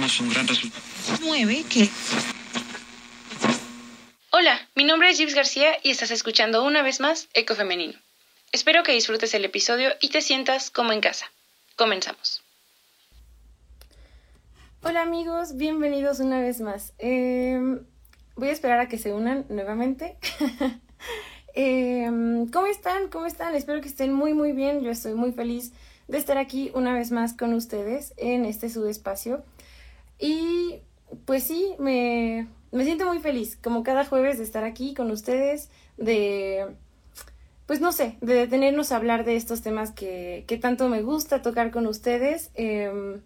un gran resultado. 9 que... Hola, mi nombre es Gibbs García y estás escuchando una vez más Eco Femenino. Espero que disfrutes el episodio y te sientas como en casa. Comenzamos. Hola amigos, bienvenidos una vez más. Em, voy a esperar a que se unan nuevamente. Em, ¿Cómo están? ¿Cómo están? Espero que estén muy muy bien. Yo estoy muy feliz de estar aquí una vez más con ustedes en este subespacio. Y pues sí, me, me siento muy feliz, como cada jueves, de estar aquí con ustedes, de, pues no sé, de detenernos a hablar de estos temas que, que tanto me gusta tocar con ustedes. Em,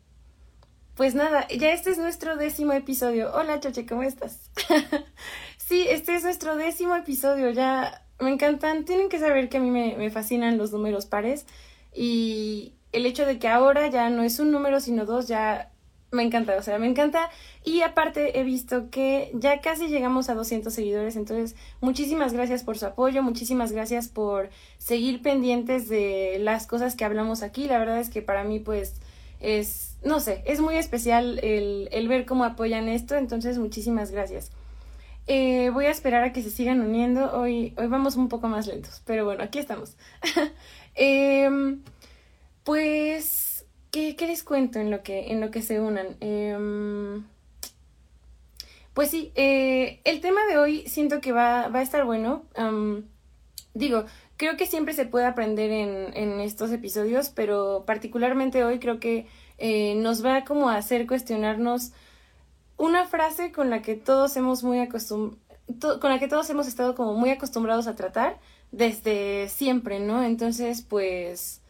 pues nada, ya este es nuestro décimo episodio. Hola, Choche, ¿cómo estás? sí, este es nuestro décimo episodio. Ya me encantan. Tienen que saber que a mí me, me, fascinan los números pares. Y el hecho de que ahora ya no es un número, sino dos, ya me encanta. O sea, me encanta. Y aparte he visto que ya casi llegamos a 200 seguidores. Entonces, muchísimas gracias por su apoyo. Muchísimas gracias por seguir pendientes de las cosas que hablamos aquí. La verdad es que para mí, pues es, no sé, es muy especial el, el ver cómo apoyan esto, entonces muchísimas gracias. Eh, voy a esperar a que se sigan uniendo, hoy, hoy vamos un poco más lentos, pero bueno, aquí estamos. Em, pues, ¿qué, ¿qué, les cuento en lo que, en lo que se unan? Eh, pues sí, eh, el tema de hoy siento que va, va a estar bueno. Digo, creo que siempre se puede aprender en, en estos episodios, pero particularmente hoy creo que eh, nos va como a hacer cuestionarnos una frase con la que todos hemos muy acostum con la que todos hemos estado como muy acostumbrados a tratar desde siempre, ¿no? Entonces, pues,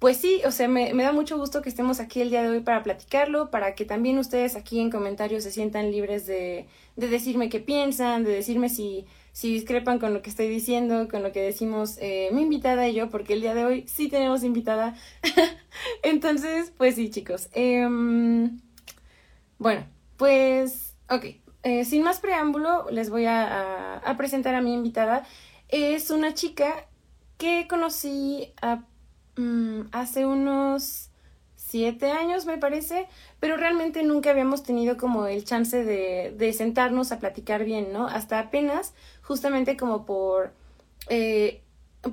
pues sí, o sea, me, da mucho gusto que estemos aquí el día de hoy para platicarlo, para que también ustedes aquí en comentarios se sientan libres de, de decirme qué piensan, de decirme si, si discrepan con lo que estoy diciendo, con lo que decimos eh, mi invitada y yo, porque el día de hoy sí tenemos invitada. Entonces, pues sí, chicos. Eh, bueno, pues, ok. Eh, sin más preámbulo, les voy a, a, presentar a mi invitada. Es una chica que conocí a, um, hace unos siete años, me parece, pero realmente nunca habíamos tenido como el chance de, de sentarnos a platicar bien, ¿no? Hasta apenas, justamente como por... Eh,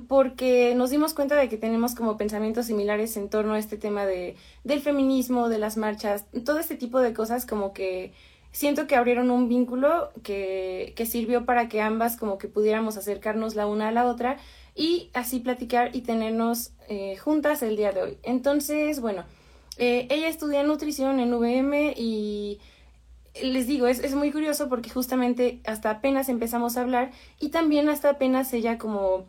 porque nos dimos cuenta de que tenemos como pensamientos similares en torno a este tema de, del feminismo, de las marchas, todo este tipo de cosas como que siento que abrieron un vínculo que, que sirvió para que ambas como que pudiéramos acercarnos la una a la otra y así platicar y tenernos eh, juntas el día de hoy. Entonces, bueno, eh, ella estudia nutrición en VM y les digo, es, es, muy curioso porque justamente hasta apenas empezamos a hablar y también hasta apenas ella como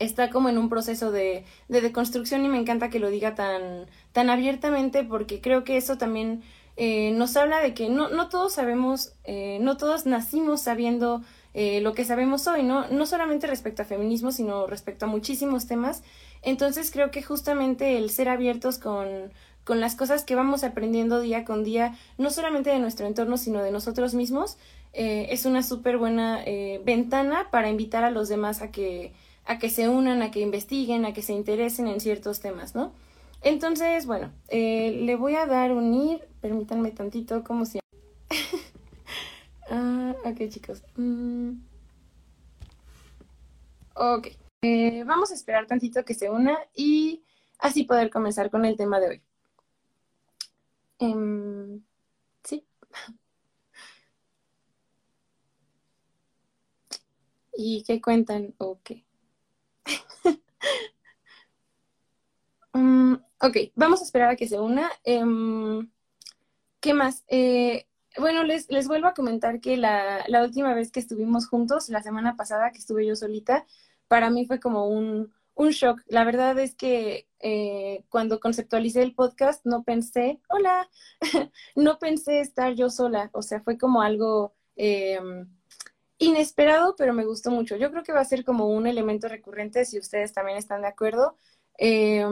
está como en un proceso de, de deconstrucción y me encanta que lo diga tan, tan abiertamente porque creo que eso también eh, nos habla de que no, no todos sabemos, eh, no todos nacimos sabiendo eh, lo que sabemos hoy, ¿no? No solamente respecto a feminismo, sino respecto a muchísimos temas. Entonces creo que justamente el ser abiertos con, con las cosas que vamos aprendiendo día con día, no solamente de nuestro entorno, sino de nosotros mismos, eh, es una súper buena eh, ventana para invitar a los demás a que, a que se unan, a que investiguen, a que se interesen en ciertos temas, ¿no? Entonces, bueno, le voy a dar un ir, permítanme tantito, como si... ok, chicos. Mm. Ok. Eh, vamos a esperar tantito que se una y así poder comenzar con el tema de hoy. Um, sí. ¿Y qué cuentan? Ok. um, ok, vamos a esperar a que se una. Um, ¿Qué más? Eh, bueno, les, les vuelvo a comentar que la, la última vez que estuvimos juntos, la semana pasada que estuve yo solita, para mí fue como un, un shock. La verdad es que eh, cuando conceptualicé el podcast no pensé, hola, no pensé estar yo sola. O sea, fue como algo eh, inesperado, pero me gustó mucho. Yo creo que va a ser como un elemento recurrente si ustedes también están de acuerdo. Eh,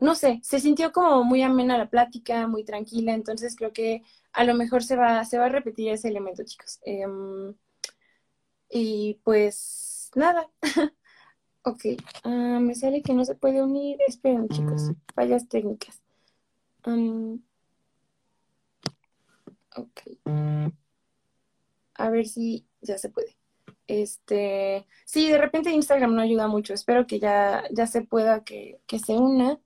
no sé, se sintió como muy amena la plática, muy tranquila, entonces creo que a lo mejor se va, se va a repetir ese elemento, chicos. Em, y pues nada. Ok, uh, me sale que no se puede unir. Esperen, chicos, fallas técnicas. Um, Ok. A ver si ya se puede. Este, sí, de repente Instagram no ayuda mucho. Espero que ya, ya se pueda que, que se una.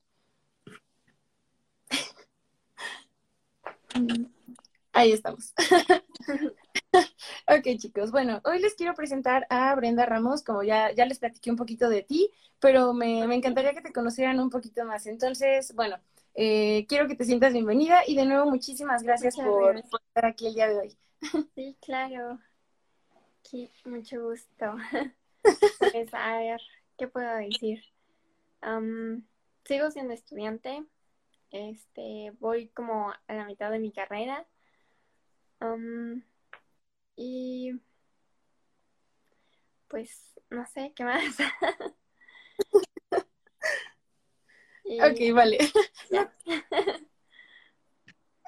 Ahí estamos. ok, chicos. Bueno, hoy les quiero presentar a Brenda Ramos, como ya, ya les platiqué un poquito de ti, pero me, me encantaría que te conocieran un poquito más. Entonces, bueno, eh, quiero que te sientas bienvenida y de nuevo muchísimas gracias por, estar aquí el día de hoy. Sí, claro. mucho gusto. pues, a ver, ¿qué puedo decir? sigo siendo estudiante. Este, voy como a la mitad de mi carrera. y pues no sé qué más. Ok, vale.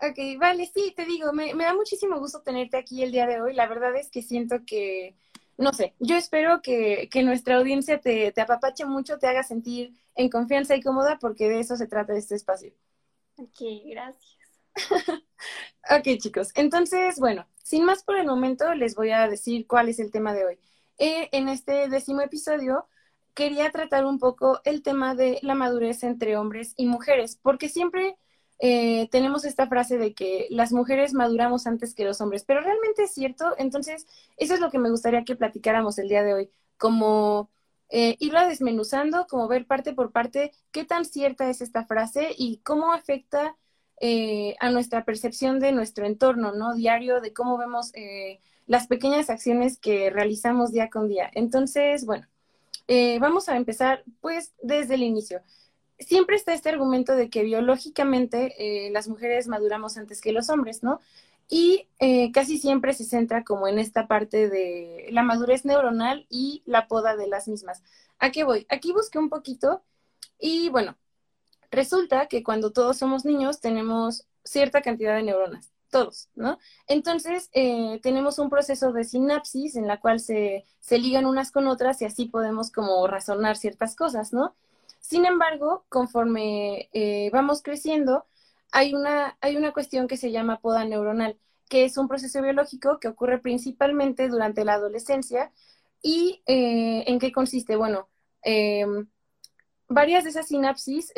ok, vale, sí, te digo, me, da muchísimo gusto tenerte aquí el día de hoy. La verdad es que siento que, no sé, yo espero que, nuestra audiencia te, te apapache mucho, te haga sentir en confianza y cómoda, porque de eso se trata este espacio. Ok, gracias. ok, chicos. Entonces, bueno, sin más por el momento, les voy a decir cuál es el tema de hoy. Eh, en este décimo episodio quería tratar un poco el tema de la madurez entre hombres y mujeres, porque siempre eh, tenemos esta frase de que las mujeres maduramos antes que los hombres, pero realmente es cierto, entonces eso es lo que me gustaría que platicáramos el día de hoy, como eh, irla desmenuzando, como ver parte por parte qué tan cierta es esta frase y cómo afecta eh, a nuestra percepción de nuestro entorno, ¿no? Diario, de cómo vemos las pequeñas acciones que realizamos día con día. Entonces, bueno, eh, vamos a empezar pues desde el inicio. Siempre está este argumento de que biológicamente eh, las mujeres maduramos antes que los hombres, ¿no? Y eh, casi siempre se centra como en esta parte de la madurez neuronal y la poda de las mismas. ¿A qué voy? Aquí busqué un poquito y bueno, resulta que cuando todos somos niños tenemos cierta cantidad de neuronas todos, ¿no? Entonces, eh, tenemos un proceso de sinapsis en la cual se, se ligan unas con otras y así podemos como razonar ciertas cosas, ¿no? Sin embargo, conforme eh, vamos creciendo, hay una, hay una cuestión que se llama poda neuronal, que es un proceso biológico que ocurre principalmente durante la adolescencia. ¿Y eh, en qué consiste? Bueno, em, varias de esas sinapsis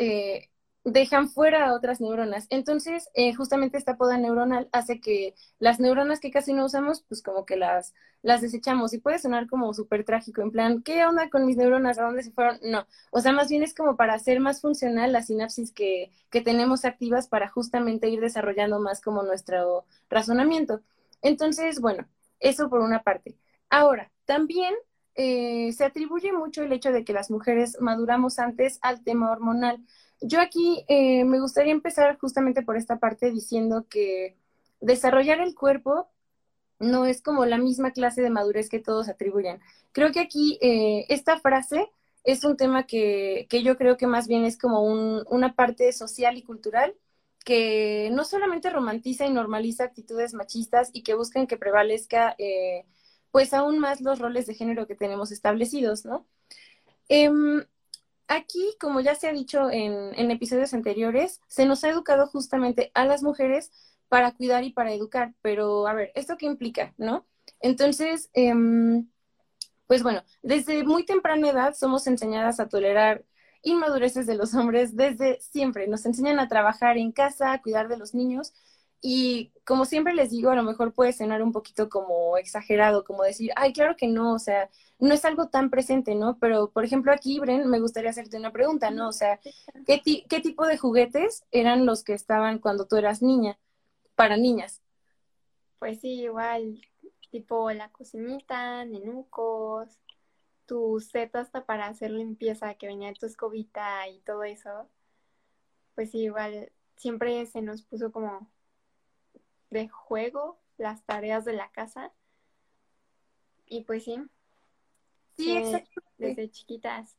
dejan fuera a otras neuronas. Entonces, eh, justamente esta poda neuronal hace que las neuronas que casi no usamos, pues como que las, las desechamos. Y puede sonar como súper trágico, en plan, ¿qué onda con mis neuronas? ¿A dónde se fueron? No. O sea, más bien es como para hacer más funcional la sinapsis que, que tenemos activas para justamente ir desarrollando más como nuestro razonamiento. Entonces, bueno, eso por una parte. Ahora, también eh, se atribuye mucho el hecho de que las mujeres maduramos antes al tema hormonal. Yo aquí eh, me gustaría empezar justamente por esta parte diciendo que desarrollar el cuerpo no es como la misma clase de madurez que todos atribuyen. Creo que aquí eh, esta frase es un tema que, que, yo creo que más bien es como un, una parte social y cultural que no solamente romantiza y normaliza actitudes machistas y que buscan que prevalezca eh, pues aún más los roles de género que tenemos establecidos, ¿no? Em, aquí, como ya se ha dicho en, episodios anteriores, se nos ha educado justamente a las mujeres para cuidar y para educar, pero a ver, ¿esto qué implica, no? Entonces, em, pues bueno, desde muy temprana edad somos enseñadas a tolerar inmadureces de los hombres desde siempre. Nos enseñan a trabajar en casa, a cuidar de los niños y como siempre les digo, a lo mejor puede sonar un poquito como exagerado, como decir, ay, claro que no, o sea, no es algo tan presente, ¿no? Pero, por ejemplo, aquí, Bren, me gustaría hacerte una pregunta, ¿no? O sea, ¿qué, ¿qué tipo de juguetes eran los que estaban cuando tú eras niña, para niñas? Pues sí, igual, tipo la cocinita, nenucos, tu set hasta para hacer limpieza, que venía tu escobita y todo eso. Pues sí, igual, siempre se nos puso como de juego las tareas de la casa. Y pues sí. Sí, Desde chiquitas.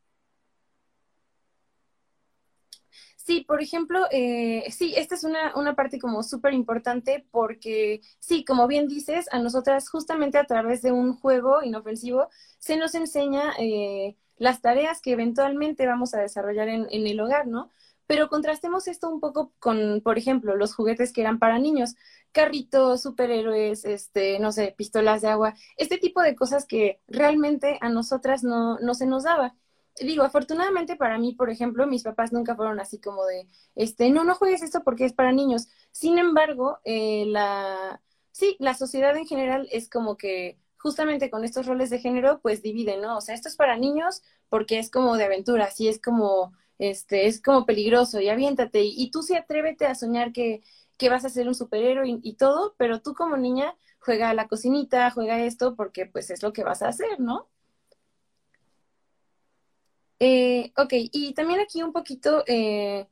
Sí, por ejemplo, eh, sí, esta es una, una parte como súper importante porque, sí, como bien dices, a nosotras justamente a través de un juego inofensivo se nos enseña eh, las tareas que eventualmente vamos a desarrollar en, en el hogar, ¿no? Pero contrastemos esto un poco con, por ejemplo, los juguetes que eran para niños, carritos, superhéroes, este, no sé, pistolas de agua, este tipo de cosas que realmente a nosotras no, no se nos daba digo, afortunadamente para mí, por ejemplo, mis papás nunca fueron así como de, este, no, no juegues esto porque es para niños. Sin embargo, eh, la, sí, la sociedad en general es como que justamente con estos roles de género, pues divide, ¿no? O sea, esto es para niños porque es como de aventura, así es como, este, es como peligroso y aviéntate. Y, tú sí atrévete a soñar que, que vas a ser un superhéroe y, todo, pero tú como niña juega a la cocinita, juega esto porque pues es lo que vas a hacer, ¿no? Eh, ok, y también aquí un poquito eh,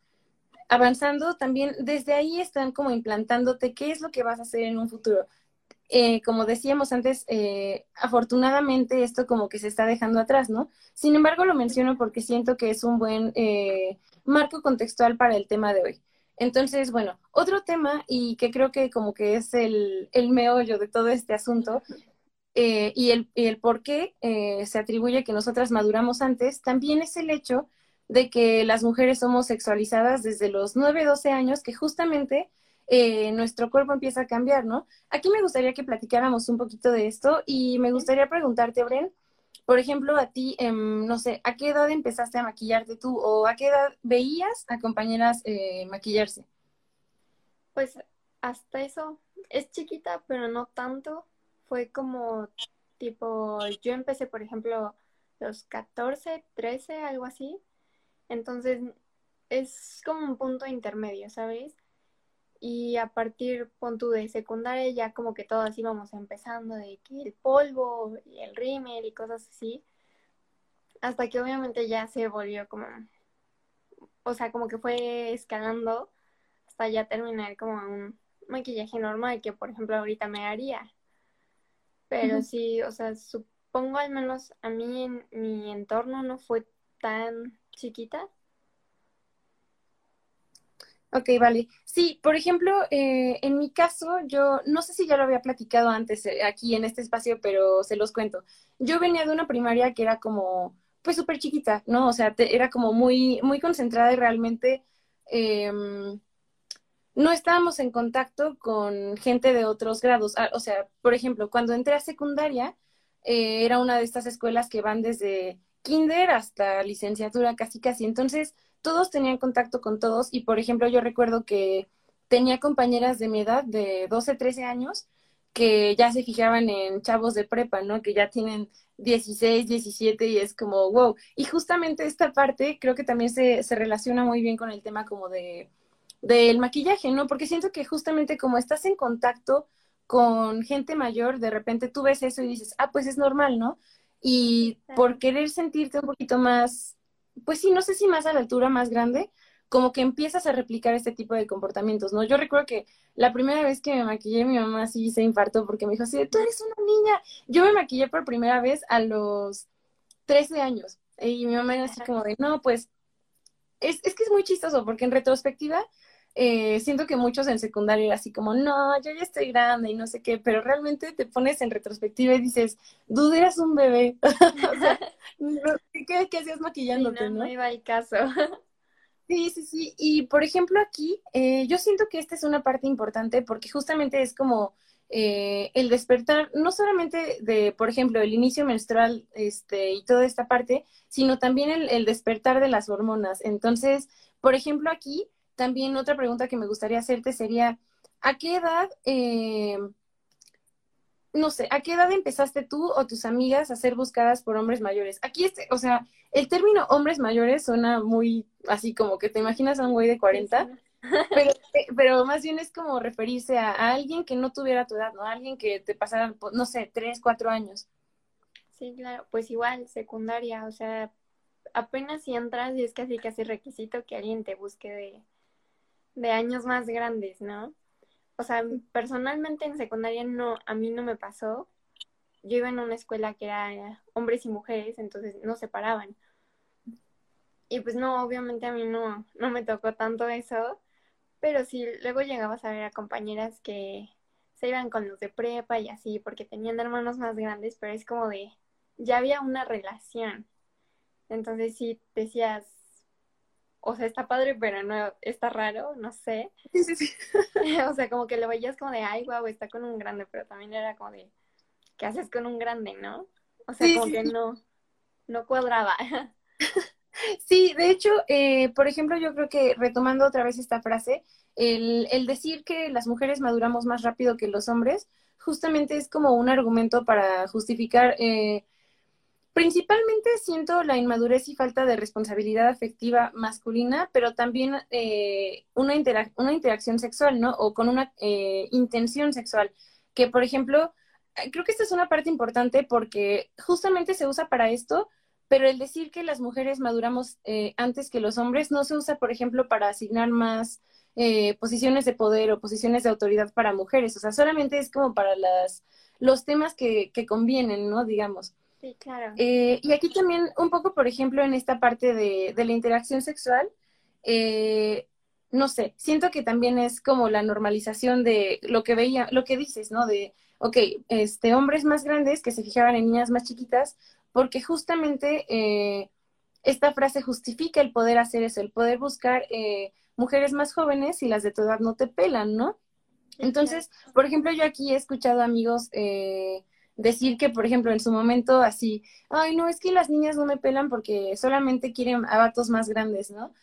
avanzando, también desde ahí están como implantándote qué es lo que vas a hacer en un futuro. Eh, como decíamos antes, eh, afortunadamente esto como que se está dejando atrás, ¿no? Sin embargo, lo menciono porque siento que es un buen eh, marco contextual para el tema de hoy. Entonces, bueno, otro tema y que creo que como que es el, meollo de todo este asunto y, el, y el por qué se atribuye que nosotras maduramos antes, también es el hecho de que las mujeres somos sexualizadas desde los 9, 12 años, que justamente eh, nuestro cuerpo empieza a cambiar, ¿no? Aquí me gustaría que platicáramos un poquito de esto y me gustaría preguntarte, Bren, por ejemplo, a ti, em, no sé, ¿a qué edad empezaste a maquillarte tú o a qué edad veías a compañeras eh, maquillarse? Pues hasta eso, es chiquita, pero no tanto. Fue como tipo, yo empecé, por ejemplo, los 14, 13, algo así. Entonces, es como un punto intermedio, ¿sabes? Y a partir, pon de secundaria, ya como que todas íbamos empezando de que el polvo y el rímel y cosas así. Hasta que obviamente ya se volvió como, o sea, como que fue escalando hasta ya terminar como un maquillaje normal que, por ejemplo, ahorita me haría. Pero sí, o sea, supongo al menos a mí en mi entorno no fue tan chiquita Ok, vale. Sí, por ejemplo, eh, en mi caso, yo no sé si ya lo había platicado antes eh, aquí en este espacio, pero se los cuento. Yo venía de una primaria que era como, pues súper chiquita, ¿no? O sea, era como muy, muy concentrada y realmente em, no estábamos en contacto con gente de otros grados. Ah, o sea, por ejemplo, cuando entré a secundaria, eh, era una de estas escuelas que van desde kinder hasta licenciatura, casi casi. Entonces, todos tenían contacto con todos y, por ejemplo, yo recuerdo que tenía compañeras de mi edad, de 12, 13 años, que ya se fijaban en chavos de prepa, ¿no? Que ya tienen 16, 17 y es como, wow. Y justamente esta parte creo que también se, se relaciona muy bien con el tema como de del maquillaje, ¿no? Porque siento que justamente como estás en contacto con gente mayor, de repente tú ves eso y dices, ah, pues es normal, ¿no? Y por querer sentirte un poquito más pues sí, no sé si más a la altura, más grande, como que empiezas a replicar este tipo de comportamientos, ¿no? Yo recuerdo que la primera vez que me maquillé, mi mamá sí se infartó porque me dijo así, tú eres una niña. Yo me maquillé por primera vez a los 13 años y mi mamá era así como de, no, pues, es, es que es muy chistoso porque en retrospectiva eh, siento que muchos en secundaria era así como, no, yo ya estoy grande y no sé qué, pero realmente te pones en retrospectiva y dices, dude, eras un bebé. o sea, ¿qué, ¿qué, hacías maquillándote, no, no? iba al caso. Sí, sí, sí. Y por ejemplo aquí, eh, yo siento que esta es una parte importante porque justamente es como eh, el despertar, no solamente de, por ejemplo, el inicio menstrual este, y toda esta parte, sino también el, el despertar de las hormonas. Entonces, por ejemplo aquí, también otra pregunta que me gustaría hacerte sería, ¿a qué edad, eh, no sé, a qué edad empezaste tú o tus amigas a ser buscadas por hombres mayores? Aquí, este, o sea, el término hombres mayores suena muy así como que te imaginas a un güey de 40, pero, pero más bien es como referirse a, alguien que no tuviera tu edad, ¿no? A alguien que te pasara, no sé, 3, 4 años. Sí, claro, pues igual, secundaria, o sea, apenas si entras y es casi casi requisito que alguien te busque de de años más grandes, ¿no? O sea, personalmente en secundaria no, a mí no me pasó. Yo iba en una escuela que era hombres y mujeres, entonces no se separaban. Y pues no, obviamente a mí no, no me tocó tanto eso, pero sí, luego llegabas a ver a compañeras que se iban con los de prepa y así, porque tenían hermanos más grandes, pero es como de, ya había una relación. Entonces sí decías, o sea, está padre, pero no, está raro, no sé. Sí, sí, sí. o sea, como que lo veías como de, ay, guau, está con un grande, pero también era como de, ¿qué haces con un grande, no? O sea, como que no, no cuadraba. Sí, de hecho, eh, por ejemplo, yo creo que retomando otra vez esta frase, el, el, decir que las mujeres maduramos más rápido que los hombres, justamente es como un argumento para justificar, eh, principalmente siento la inmadurez y falta de responsabilidad afectiva masculina, pero también eh, una, una interacción sexual, ¿no? O con una eh, intención sexual, que por ejemplo, creo que esta es una parte importante porque justamente se usa para esto, pero el decir que las mujeres maduramos eh, antes que los hombres no se usa, por ejemplo, para asignar más eh, posiciones de poder o posiciones de autoridad para mujeres. O sea, solamente es como para las, los temas que, que convienen, ¿no? Digamos. Sí, claro. Eh, y aquí también, un poco, por ejemplo, en esta parte de, de la interacción sexual, no sé, siento que también es como la normalización de lo que veía, lo que dices, ¿no? De, ok, este, hombres más grandes que se fijaban en niñas más chiquitas, porque justamente eh, esta frase justifica el poder hacer eso, el poder buscar eh, mujeres más jóvenes y las de tu edad no te pelan, ¿no? Entonces, por ejemplo, yo aquí he escuchado amigos eh, decir que, por ejemplo, en su momento así, ay, no, es que las niñas no me pelan porque solamente quieren a más grandes, ¿no?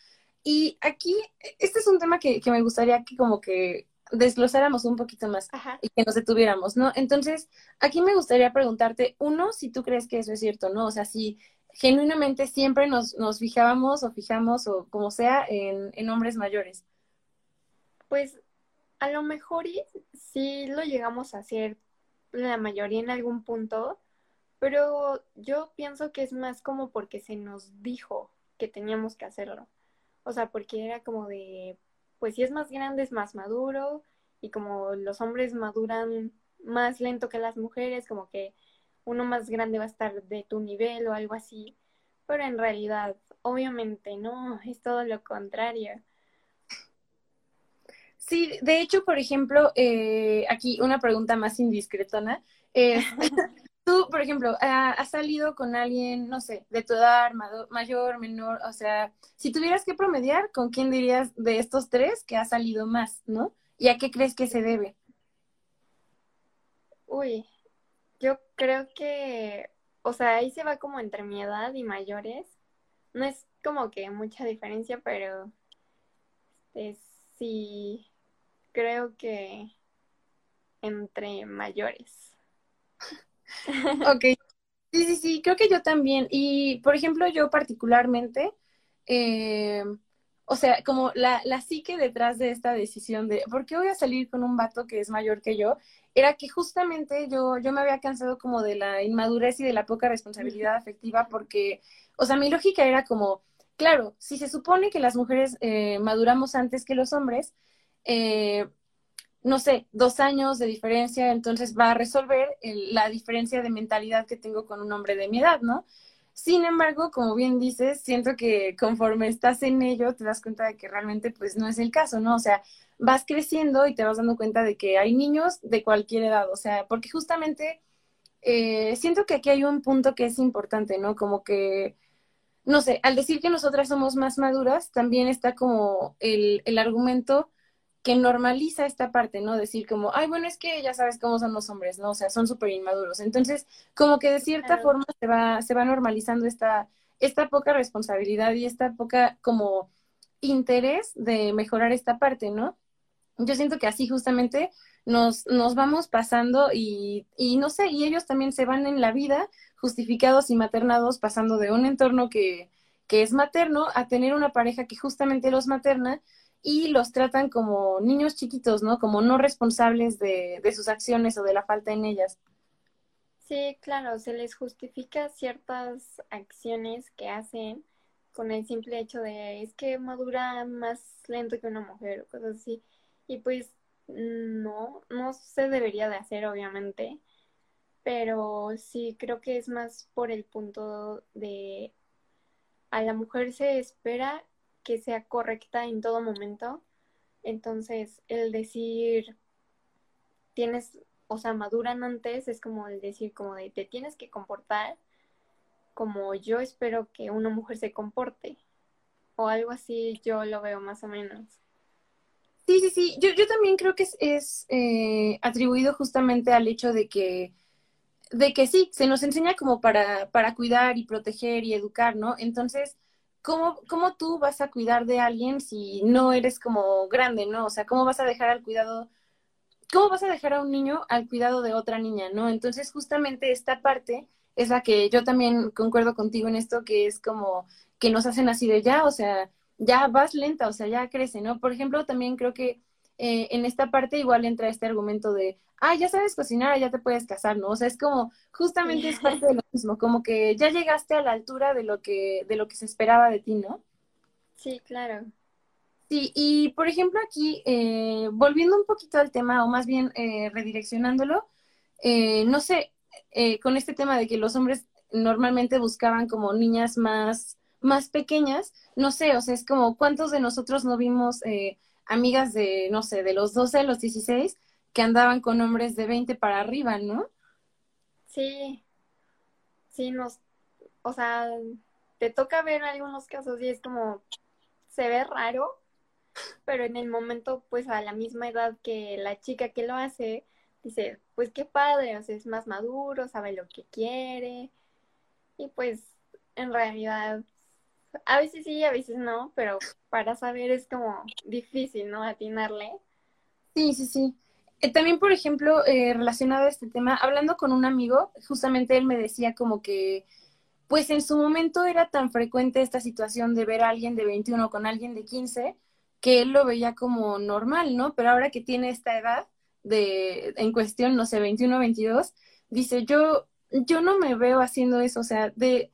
Y aquí, este es un tema que, que me gustaría que como que desglosáramos un poquito más y que nos detuviéramos, ¿no? Entonces, aquí me gustaría preguntarte, uno, si tú crees que eso es cierto, ¿no? O sea, si genuinamente siempre nos, nos fijábamos o fijamos o como sea en, en hombres mayores. Pues a lo mejor sí lo llegamos a hacer la mayoría en algún punto, pero yo pienso que es más como porque se nos dijo que teníamos que hacerlo. O sea, porque era como de, pues si es más grande es más maduro y como los hombres maduran más lento que las mujeres, como que uno más grande va a estar de tu nivel o algo así, pero en realidad obviamente no, es todo lo contrario. Sí, de hecho, por ejemplo, eh, aquí una pregunta más indiscretona. Es, tú, por ejemplo, has salido con alguien, no sé, de tu edad, mayor, menor, o sea, si tuvieras que promediar, ¿con quién dirías de estos tres que ha salido más, no? ¿Y a qué crees que se debe? Uy, yo creo que, o sea, ahí se va como entre mi edad y mayores. No es como que mucha diferencia, pero este, sí, creo que entre mayores. ok. Sí, sí, sí, creo que yo también. Y, por ejemplo, yo particularmente, eh, o sea, como la, la psique detrás de esta decisión de, ¿por qué voy a salir con un vato que es mayor que yo? Era que justamente yo, yo me había cansado como de la inmadurez y de la poca responsabilidad afectiva porque, o sea, mi lógica era como, claro, si se supone que las mujeres eh, maduramos antes que los hombres, eh, no sé, dos años de diferencia, entonces va a resolver la diferencia de mentalidad que tengo con un hombre de mi edad, ¿no? Sin embargo, como bien dices, siento que conforme estás en ello, te das cuenta de que realmente pues no es el caso, ¿no? O sea, vas creciendo y te vas dando cuenta de que hay niños de cualquier edad, o sea, porque justamente eh, siento que aquí hay un punto que es importante, ¿no? Como que, no sé, al decir que nosotras somos más maduras, también está como el, el argumento que normaliza esta parte, ¿no? Decir como, ay, bueno, es que ya sabes cómo son los hombres, ¿no? O sea, son súper inmaduros. Entonces, como que de cierta forma se va, se va normalizando esta, esta poca responsabilidad y esta poca como interés de mejorar esta parte, ¿no? Yo siento que así justamente nos, nos vamos pasando y, y no sé, y ellos también se van en la vida justificados y maternados pasando de un entorno que, que es materno a tener una pareja que justamente los materna y los tratan como niños chiquitos, ¿no? Como no responsables de, sus acciones o de la falta en ellas. Sí, claro, se les justifica ciertas acciones que hacen con el simple hecho de es que madura más lento que una mujer o cosas así. Y pues no, no se debería de hacer, obviamente. Pero sí creo que es más por el punto de a la mujer se espera que sea correcta en todo momento. Entonces, el decir, tienes, o sea, maduran antes, es como el decir, como de, te tienes que comportar como yo espero que una mujer se comporte. o algo así yo lo veo más o menos. Sí, sí, sí. Yo, yo también creo que es, eh, atribuido justamente al hecho de que, de que sí, se nos enseña como para, para cuidar y proteger y educar, ¿no? Entonces, ¿cómo, ¿cómo tú vas a cuidar de alguien si no eres como grande, ¿no? O sea, ¿cómo vas a dejar al cuidado, cómo vas a dejar a un niño al cuidado de otra niña, ¿no? Entonces, justamente esta parte es la que yo también concuerdo contigo en esto, que es como que nos hacen así de ya, o sea, ya vas lenta, o sea, ya crece, ¿no? Por ejemplo, también creo que eh, en esta parte igual entra este argumento de, ah, ya sabes cocinar, ya te puedes casar, ¿no? O sea, es como, justamente es parte de lo mismo, como que ya llegaste a la altura de lo que, de lo que se esperaba de ti, ¿no? Sí, claro. Sí, y por ejemplo aquí, eh, volviendo un poquito al tema, o más bien eh, redireccionándolo, no sé, con este tema de que los hombres normalmente buscaban como niñas más más pequeñas, no sé, o sea, es como cuántos de nosotros no vimos eh, amigas de, no sé, de los 12 a los 16 que andaban con hombres de 20 para arriba, ¿no? Sí, sí, nos, o sea, te toca ver algunos casos y es como, se ve raro, pero en el momento, pues a la misma edad que la chica que lo hace, dice, pues qué padre, o sea, es más maduro, sabe lo que quiere, y pues en realidad a veces sí, a veces no, pero para saber es como difícil, ¿no? Atinarle. Sí, sí, sí. Eh, también, por ejemplo, eh, relacionado a este tema, hablando con un amigo, justamente él me decía como que, pues en su momento era tan frecuente esta situación de ver a alguien de 21 con alguien de 15, que él lo veía como normal, ¿no? Pero ahora que tiene esta edad de, en cuestión, no sé, 21, 22, dice, yo yo no me veo haciendo eso, o sea, de,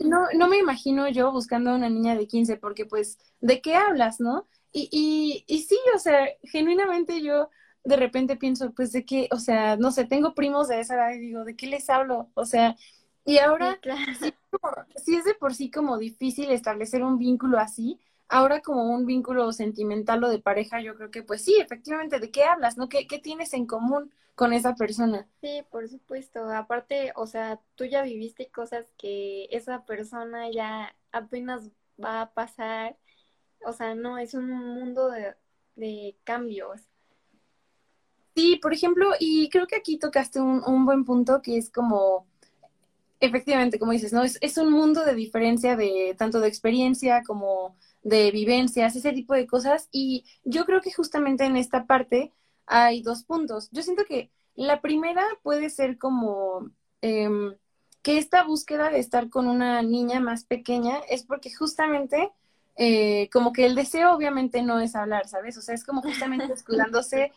no, no me imagino yo buscando a una niña de 15, porque pues, ¿de qué hablas, no? Y, y, y sí, o sea, genuinamente yo de repente pienso, pues, de qué, o sea, no sé, tengo primos de esa edad y digo, ¿de qué les hablo? O sea, y ahora, sí, es de por sí como difícil establecer un vínculo así, ahora como un vínculo sentimental o de pareja, yo creo que pues sí, efectivamente, ¿de qué hablas? ¿No? ¿Qué, qué tienes en común con esa persona? Sí, por supuesto. Aparte, o sea, tú ya viviste cosas que esa persona ya apenas va a pasar. O sea, no, es un mundo de, de cambios. Sí, por ejemplo, y creo que aquí tocaste un, un buen punto que es como, efectivamente, como dices, ¿no? Es, es un mundo de diferencia de tanto de experiencia como de vivencias, ese tipo de cosas. Y yo creo que justamente en esta parte hay dos puntos. Yo siento que la primera puede ser como em, que esta búsqueda de estar con una niña más pequeña es porque justamente eh, como que el deseo obviamente no es hablar, ¿sabes? O sea, es como justamente escudándose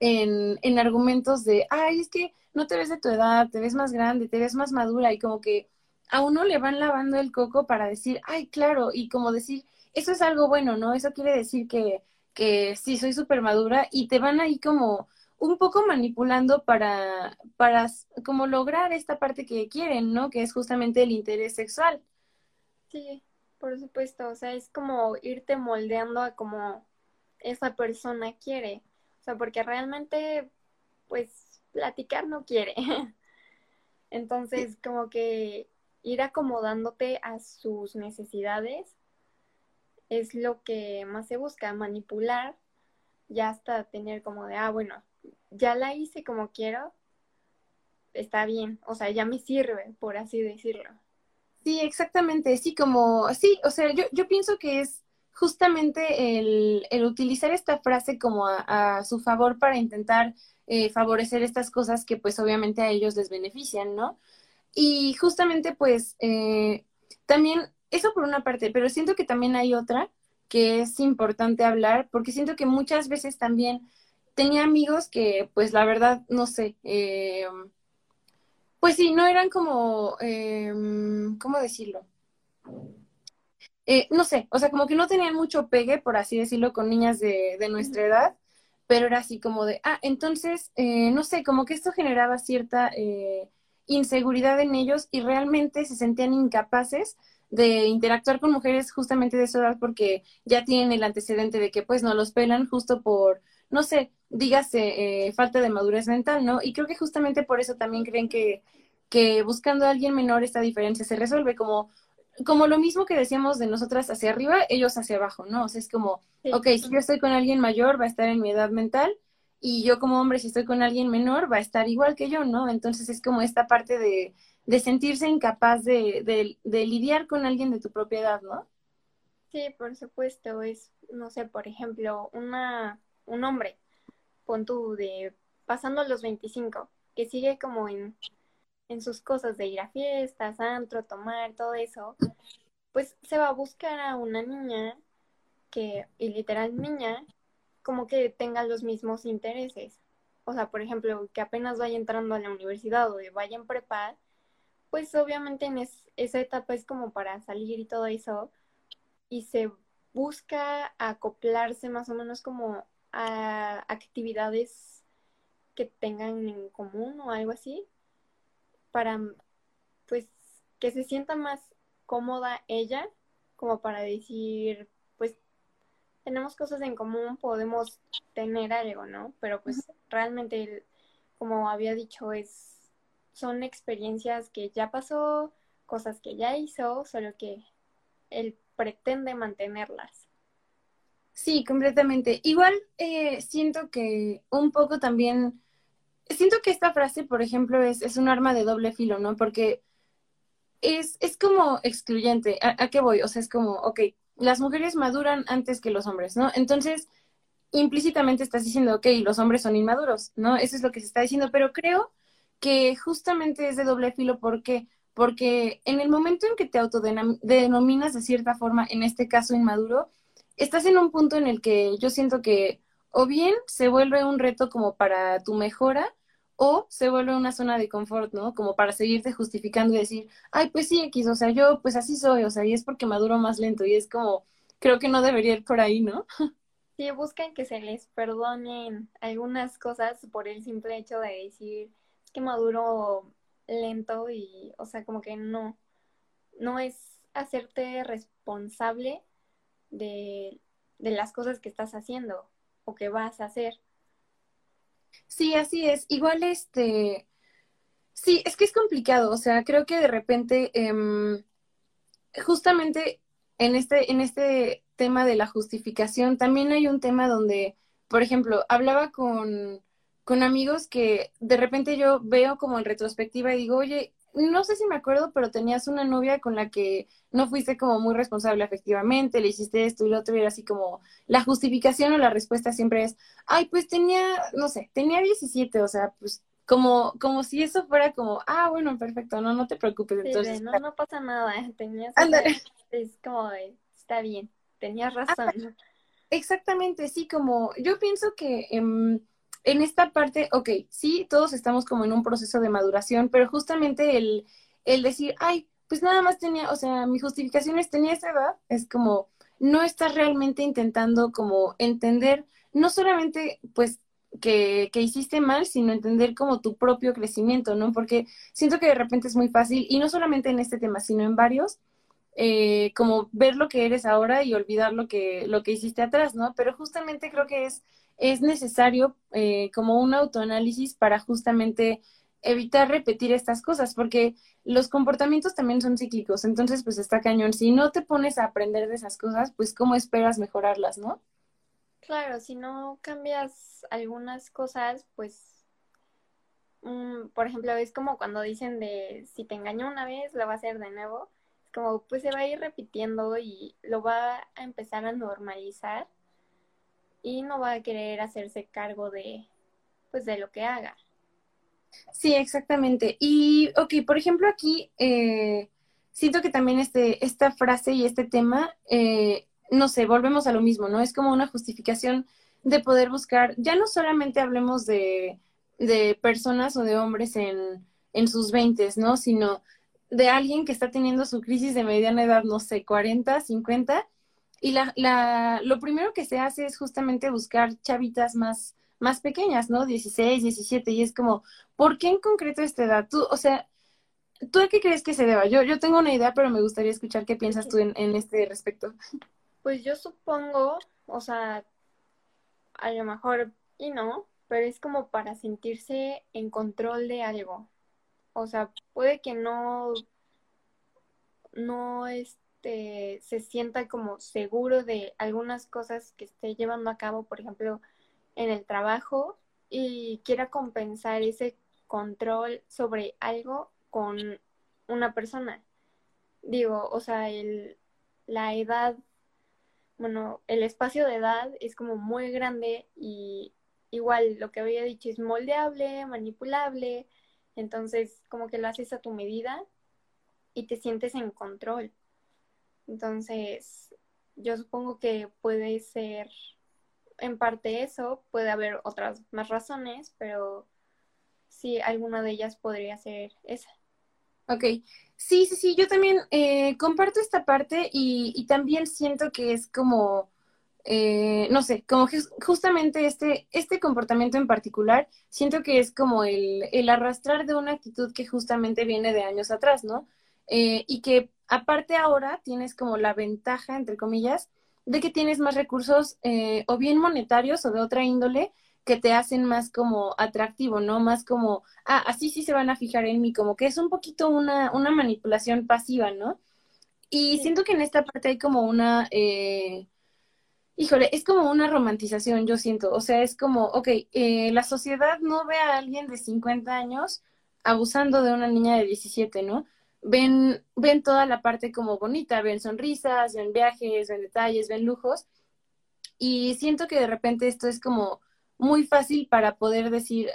en, en argumentos de, ay, es que no te ves de tu edad, te ves más grande, te ves más madura y como que a uno le van lavando el coco para decir, ay, claro, y como decir, eso es algo bueno, ¿no? Eso quiere decir que, que sí, soy súper madura y te van ahí como un poco manipulando para, para como lograr esta parte que quieren, ¿no? Que es justamente el interés sexual. Sí, por supuesto, o sea, es como irte moldeando a como esa persona quiere, o sea, porque realmente, pues, platicar no quiere. Entonces, como que ir acomodándote a sus necesidades es lo que más se busca, manipular, ya hasta tener como de, ah, bueno, ya la hice como quiero, está bien, o sea, ya me sirve, por así decirlo. Sí, exactamente, sí, como, sí, o sea, yo, yo pienso que es justamente el, el utilizar esta frase como a, su favor para intentar eh, favorecer estas cosas que pues obviamente a ellos les benefician, ¿no? Y justamente pues eh, también eso por una parte, pero siento que también hay otra que es importante hablar, porque siento que muchas veces también tenía amigos que, pues la verdad, no sé, eh, pues sí, no eran como, eh, ¿cómo decirlo? Eh, no sé, o sea, como que no tenían mucho pegue, por así decirlo, con niñas de, de nuestra edad, pero era así como de, ah, entonces, no sé, como que esto generaba cierta inseguridad en ellos y realmente se sentían incapaces de interactuar con mujeres justamente de su edad porque ya tienen el antecedente de que pues no los pelan justo por, no sé, dígase, eh, falta de madurez mental, ¿no? Y creo que justamente por eso también creen que, que buscando a alguien menor esta diferencia se resuelve, como como lo mismo que decíamos de nosotras hacia arriba, ellos hacia abajo, ¿no? O sea, es como, ok, si yo estoy con alguien mayor, va a estar en mi edad mental, y yo como hombre, si estoy con alguien menor, va a estar igual que yo, ¿no? Entonces es como esta parte de, de sentirse incapaz de, de, de lidiar con alguien de tu propia edad, ¿no? Sí, por supuesto, es, no sé, por ejemplo, una, un hombre, pon tú de pasando los 25, que sigue como en, en sus cosas de ir a fiestas, antro, tomar, todo eso, pues se va a buscar a una niña que, y literal niña, como que tenga los mismos intereses. O sea, por ejemplo, que apenas vaya entrando a la universidad o vaya en prepa, pues obviamente en esa etapa es como para salir y todo eso, y se busca acoplarse más o menos como a actividades que tengan en común o algo así para pues que se sienta más cómoda ella como para decir pues tenemos cosas en común podemos tener algo no pero pues realmente como había dicho es son experiencias que ya pasó cosas que ya hizo solo que el pretende mantenerlas. Sí, completamente. Igual eh, siento que un poco también, siento que esta frase, por ejemplo, es, es un arma de doble filo, ¿no? Porque es, es como excluyente. ¿A, qué voy? O sea, es como, ok, las mujeres maduran antes que los hombres, ¿no? Entonces, implícitamente estás diciendo, ok, los hombres son inmaduros, ¿no? Eso es lo que se está diciendo, pero creo que justamente es de doble filo porque porque en el momento en que te autodenominas de cierta forma, en este caso inmaduro, estás en un punto en el que yo siento que o bien se vuelve un reto como para tu mejora o se vuelve una zona de confort, ¿no? Como para seguirte justificando y decir, ay, pues sí, X, o sea, yo pues así soy, o sea, y es porque maduro más lento y es como, creo que no debería ir por ahí, ¿no? Sí, buscan que se les perdonen algunas cosas por el simple hecho de decir, que maduro lento y, o sea, como que no, no es hacerte responsable de, de las cosas que estás haciendo o que vas a hacer. Sí, así es. Igual este, sí, es que es complicado, o sea, creo que de repente, em, justamente en este, en este tema de la justificación, también hay un tema donde, por ejemplo, hablaba con, con amigos que de repente yo veo como en retrospectiva y digo, oye, no sé si me acuerdo, pero tenías una novia con la que no fuiste como muy responsable efectivamente, le hiciste esto y lo otro, y era así como la justificación o la respuesta siempre es, ay, pues tenía, no sé, tenía 17, o sea, pues como, como si eso fuera como, ah, bueno, perfecto, no, no te preocupes. entonces, no, no pasa nada, tenías, es como, está bien, tenías razón. exactamente, sí, como yo pienso que... Em, en esta parte, ok, sí, todos estamos como en un proceso de maduración, pero justamente el, el decir, ay, pues nada más tenía, o sea, mi justificación es tenía esa edad, es como, no estás realmente intentando como entender, no solamente pues que, que, hiciste mal, sino entender como tu propio crecimiento, ¿no? Porque siento que de repente es muy fácil, y no solamente en este tema, sino en varios, eh, como ver lo que eres ahora y olvidar lo que, lo que hiciste atrás, ¿no? Pero justamente creo que es es necesario eh, como un autoanálisis para justamente evitar repetir estas cosas, porque los comportamientos también son cíclicos, entonces pues está cañón. Si no te pones a aprender de esas cosas, pues cómo esperas mejorarlas, ¿no? Claro, si no cambias algunas cosas, pues, mm, por ejemplo, es como cuando dicen de si te engañó una vez, lo va a hacer de nuevo. Es como, pues se va a ir repitiendo y lo va a empezar a normalizar y no va a querer hacerse cargo de, pues, de lo que haga. Sí, exactamente. Y, ok, por ejemplo, aquí eh, siento que también este, esta frase y este tema, eh, no sé, volvemos a lo mismo, ¿no? Es como una justificación de poder buscar, ya no solamente hablemos de, de personas o de hombres en, en sus veintes, ¿no? Sino de alguien que está teniendo su crisis de mediana edad, no sé, 40, 50, y la, la, lo primero que se hace es justamente buscar chavitas más, más pequeñas, ¿no? 16, 17, y es como, ¿por qué en concreto esta edad? Tú, o sea, ¿tú a qué crees que se deba? Yo, yo tengo una idea, pero me gustaría escuchar qué piensas tú en, en este respecto. Pues yo supongo, o sea, a lo mejor y no, pero es como para sentirse en control de algo. O sea, puede que no no se sienta como seguro de algunas cosas que esté llevando a cabo, por ejemplo, en el trabajo y quiera compensar ese control sobre algo con una persona. Digo, o sea, el, la edad, bueno, el espacio de edad es como muy grande y igual lo que había dicho es moldeable, manipulable, entonces como que lo haces a tu medida y te sientes en control. Entonces, yo supongo que puede ser en parte eso, puede haber otras más razones, pero sí, alguna de ellas podría ser esa. Ok, sí, sí, sí, yo también eh, comparto esta parte y, también siento que es como, eh, no sé, como justamente este, este comportamiento en particular, siento que es como el, el arrastrar de una actitud que justamente viene de años atrás, ¿no? Eh, y que aparte ahora tienes como la ventaja, entre comillas, de que tienes más recursos o bien monetarios o de otra índole que te hacen más como atractivo, ¿no? Más como, ah, así sí se van a fijar en mí, como que es un poquito una, una manipulación pasiva, ¿no? Y siento que en esta parte hay como una, eh, híjole, es como una romantización, yo siento, o sea, es como, ok, eh, la sociedad no ve a alguien de 50 años abusando de una niña de 17, ¿no? Ven, ven toda la parte como bonita, ven sonrisas, ven viajes, ven detalles, ven lujos. Y siento que de repente esto es como muy fácil para poder decir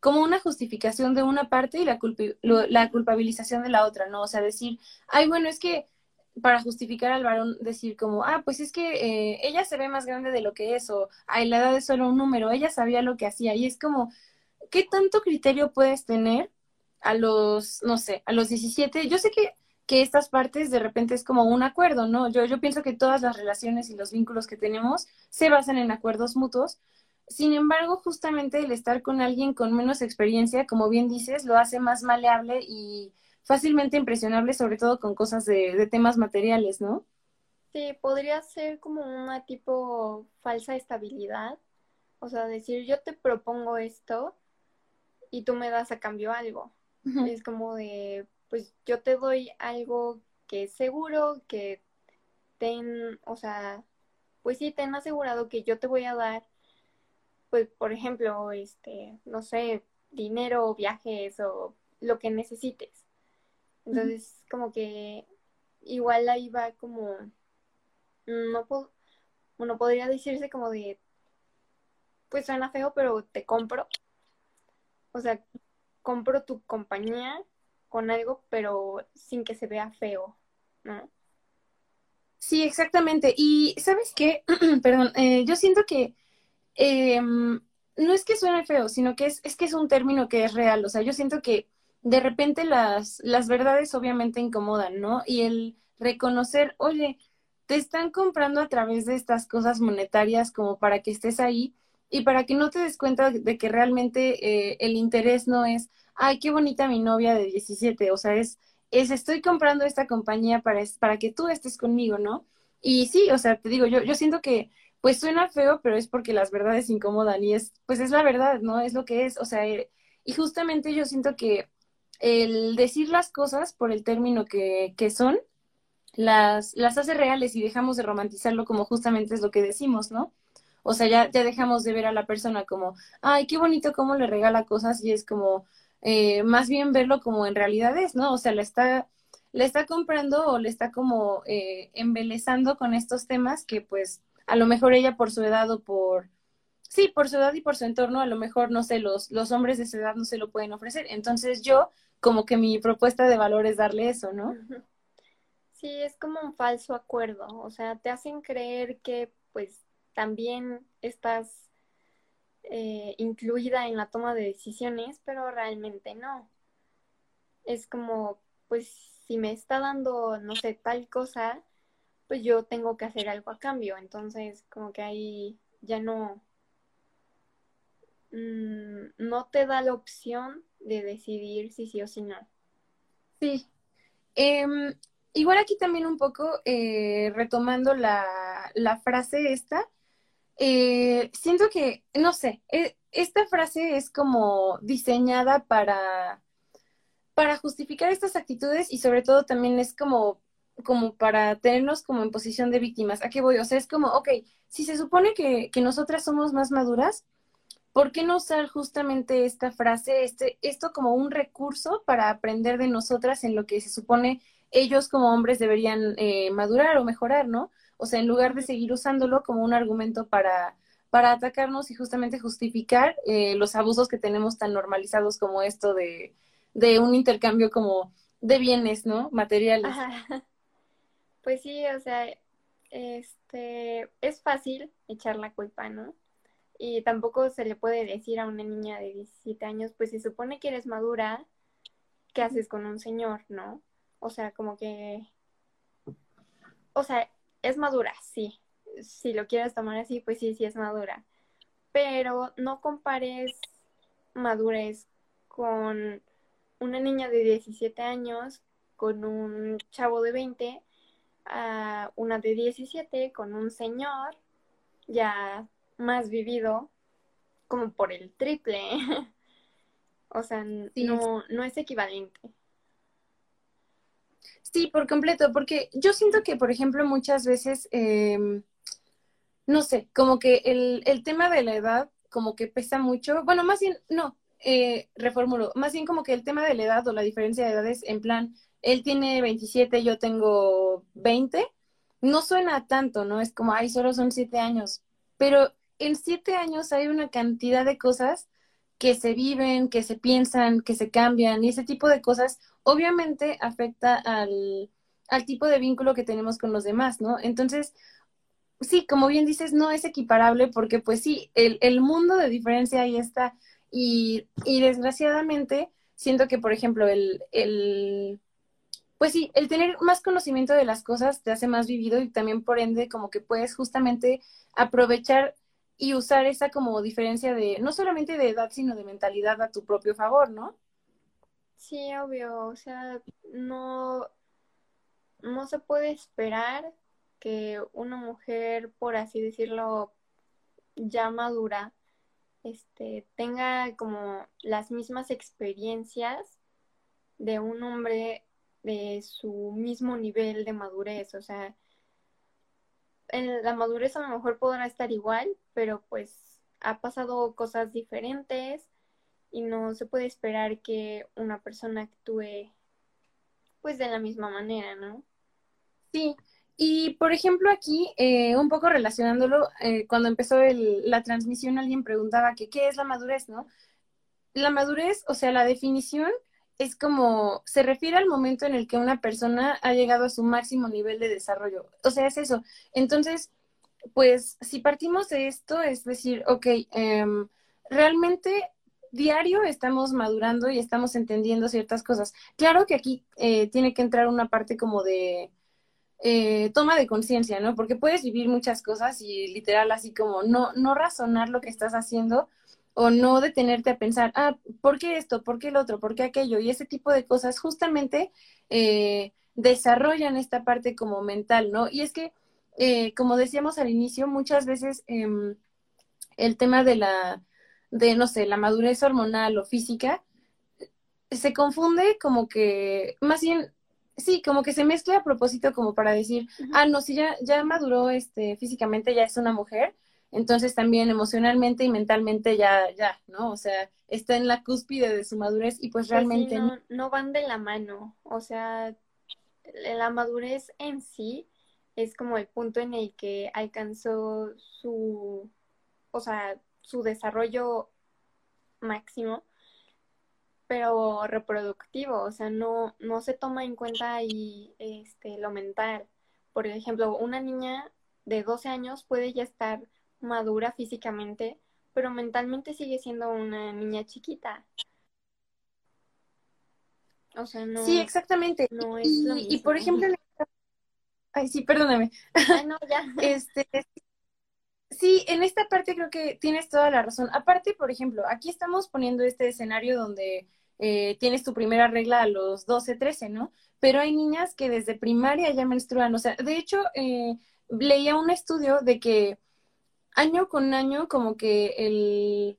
como una justificación de una parte y la, la culpabilización de la otra, ¿no? O sea, decir, ay, bueno, es que para justificar al varón decir como, ah, pues es que eh, ella se ve más grande de lo que es, o, ay, la edad es solo un número, ella sabía lo que hacía, y es como, ¿qué tanto criterio puedes tener a los, no sé, a los 17? Yo sé que, que estas partes de repente es como un acuerdo, ¿no? Yo, yo pienso que todas las relaciones y los vínculos que tenemos se basan en acuerdos mutuos, sin embargo, justamente el estar con alguien con menos experiencia, como bien dices, lo hace más maleable y fácilmente impresionable, sobre todo con cosas de, temas materiales, ¿no? Sí, podría ser como una tipo falsa estabilidad. O sea, decir, yo te propongo esto y tú me das a cambio algo. Es como de, pues yo te doy algo que es seguro, que ten, o sea, pues sí, ten asegurado que yo te voy a dar pues, por ejemplo, este, no sé, dinero, viajes o lo que necesites. Entonces, como que igual ahí va como, no puedo, bueno, podría decirse como de, pues suena feo, pero te compro. O sea, compro tu compañía con algo, pero sin que se vea feo, ¿no? Sí, exactamente. Y sabes qué, perdón, eh, yo siento que Em, no es que suene feo, sino que es, es que es un término que es real. O sea, yo siento que de repente las, las verdades obviamente incomodan, ¿no? Y el reconocer, oye, te están comprando a través de estas cosas monetarias como para que estés ahí y para que no te des cuenta de que realmente eh, el interés no es, ay, qué bonita mi novia de 17, o sea, es, es estoy comprando esta compañía para, para que tú estés conmigo, ¿no? Y sí, o sea, te digo, yo, yo siento que pues suena feo, pero es porque las verdades incomodan y es, pues es la verdad, ¿no? Es lo que es, o sea, eh, y justamente yo siento que el decir las cosas por el término que, que son, las, las hace reales y dejamos de romantizarlo como justamente es lo que decimos, ¿no? O sea, ya, ya dejamos de ver a la persona como, ay, qué bonito cómo le regala cosas y es como, eh, más bien verlo como en realidad es, ¿no? O sea, le está, le está comprando o le está como eh, embelezando con estos temas que pues a lo mejor ella por su edad o por, sí, por su edad y por su entorno, a lo mejor, no sé, los, los hombres de esa edad no se lo pueden ofrecer. Entonces yo, como que mi propuesta de valor es darle eso, ¿no? Sí, es como un falso acuerdo, o sea, te hacen creer que pues también estás eh, incluida en la toma de decisiones, pero realmente no. Es como, pues si me está dando, no sé, tal cosa, pues yo tengo que hacer algo a cambio. Entonces, como que ahí ya no, mm, no te da la opción de decidir si sí o si no. Sí. Em, igual aquí también un poco eh, retomando la, la, frase esta, eh, siento que, no sé, e, esta frase es como diseñada para para justificar estas actitudes y sobre todo también es como como para tenernos como en posición de víctimas. ¿A qué voy? O sea, es como, ok, si se supone que, que nosotras somos más maduras, ¿por qué no usar justamente esta frase, este, esto como un recurso para aprender de nosotras en lo que se supone ellos como hombres deberían eh, madurar o mejorar, ¿no? O sea, en lugar de seguir usándolo como un argumento para, para atacarnos y justamente justificar eh, los abusos que tenemos tan normalizados como esto de, de un intercambio como de bienes, ¿no? Materiales. Pues sí, o sea, este, es fácil echar la culpa, ¿no? Y tampoco se le puede decir a una niña de 17 años, pues se supone que eres madura, ¿qué haces con un señor, no? O sea, como que, o sea, es madura, sí. Si lo quieres tomar así, pues sí, sí es madura. Pero no compares madurez con una niña de 17 años, con un chavo de 20, a una de 17, con un señor ya más vivido, como por el triple. o sea, no, no es equivalente. Sí, por completo, porque yo siento que, por ejemplo, muchas veces, em, no sé, como que el, el, tema de la edad como que pesa mucho, bueno, más bien, no, eh, reformulo, más bien como que el tema de la edad o la diferencia de edades, en plan, él tiene 27, yo tengo 20, no suena tanto, ¿no? Es como, ay, solo son 7 años, pero en 7 años hay una cantidad de cosas que se viven, que se piensan, que se cambian y ese tipo de cosas obviamente afecta al, al tipo de vínculo que tenemos con los demás, ¿no? Entonces, sí, como bien dices, no es equiparable porque pues sí, el, el mundo de diferencia ahí está y, y, desgraciadamente siento que, por ejemplo, el, el, pues sí, el tener más conocimiento de las cosas te hace más vivido y también por ende como que puedes justamente aprovechar y usar esa como diferencia de, no solamente de edad, sino de mentalidad a tu propio favor, ¿no? Sí, obvio, o sea, no, no se puede esperar que una mujer, por así decirlo, ya madura, este, tenga como las mismas experiencias de un hombre de su mismo nivel de madurez, o sea, en la madurez a lo mejor podrá estar igual, pero pues ha pasado cosas diferentes y no se puede esperar que una persona actúe pues de la misma manera, ¿no? Sí, y por ejemplo aquí, eh, un poco relacionándolo, eh, cuando empezó el, la transmisión alguien preguntaba que qué es la madurez, ¿no? La madurez, o sea, la definición es como, se refiere al momento en el que una persona ha llegado a su máximo nivel de desarrollo. O sea, es eso. Entonces, pues, si partimos de esto, es decir, ok, em, realmente diario estamos madurando y estamos entendiendo ciertas cosas. Claro que aquí eh, tiene que entrar una parte como de eh, toma de conciencia, ¿no? Porque puedes vivir muchas cosas y literal así como no, no razonar lo que estás haciendo o no detenerte a pensar, ah, ¿por qué esto? ¿Por qué el otro? ¿Por qué aquello? Y ese tipo de cosas justamente eh, desarrollan esta parte como mental, ¿no? Y es que, eh, como decíamos al inicio, muchas veces em, el tema de la, de, no sé, la madurez hormonal o física, se confunde como que, más bien, sí, como que se mezcla a propósito como para decir, ah, no, si ya, ya maduró este, físicamente, ya es una mujer, entonces también emocionalmente y mentalmente ya, ya, ¿no? O sea, está en la cúspide de su madurez y pues, pues realmente... no, no van de la mano, o sea, la madurez en sí es como el punto en el que alcanzó su, o sea, su desarrollo máximo, pero reproductivo, o sea, no, no se toma en cuenta ahí este, lo mental. Por ejemplo, una niña de 12 años puede ya estar madura físicamente, pero mentalmente sigue siendo una niña chiquita. O sea, no. Sí, exactamente. No es y, por ejemplo, ay, sí, perdóname. Ay, no, ya. este, sí, en esta parte creo que tienes toda la razón. Aparte, por ejemplo, aquí estamos poniendo este escenario donde eh, tienes tu primera regla a los 12, 13, ¿no? Pero hay niñas que desde primaria ya menstruan. O sea, de hecho, eh, leía un estudio de que año con año como que el,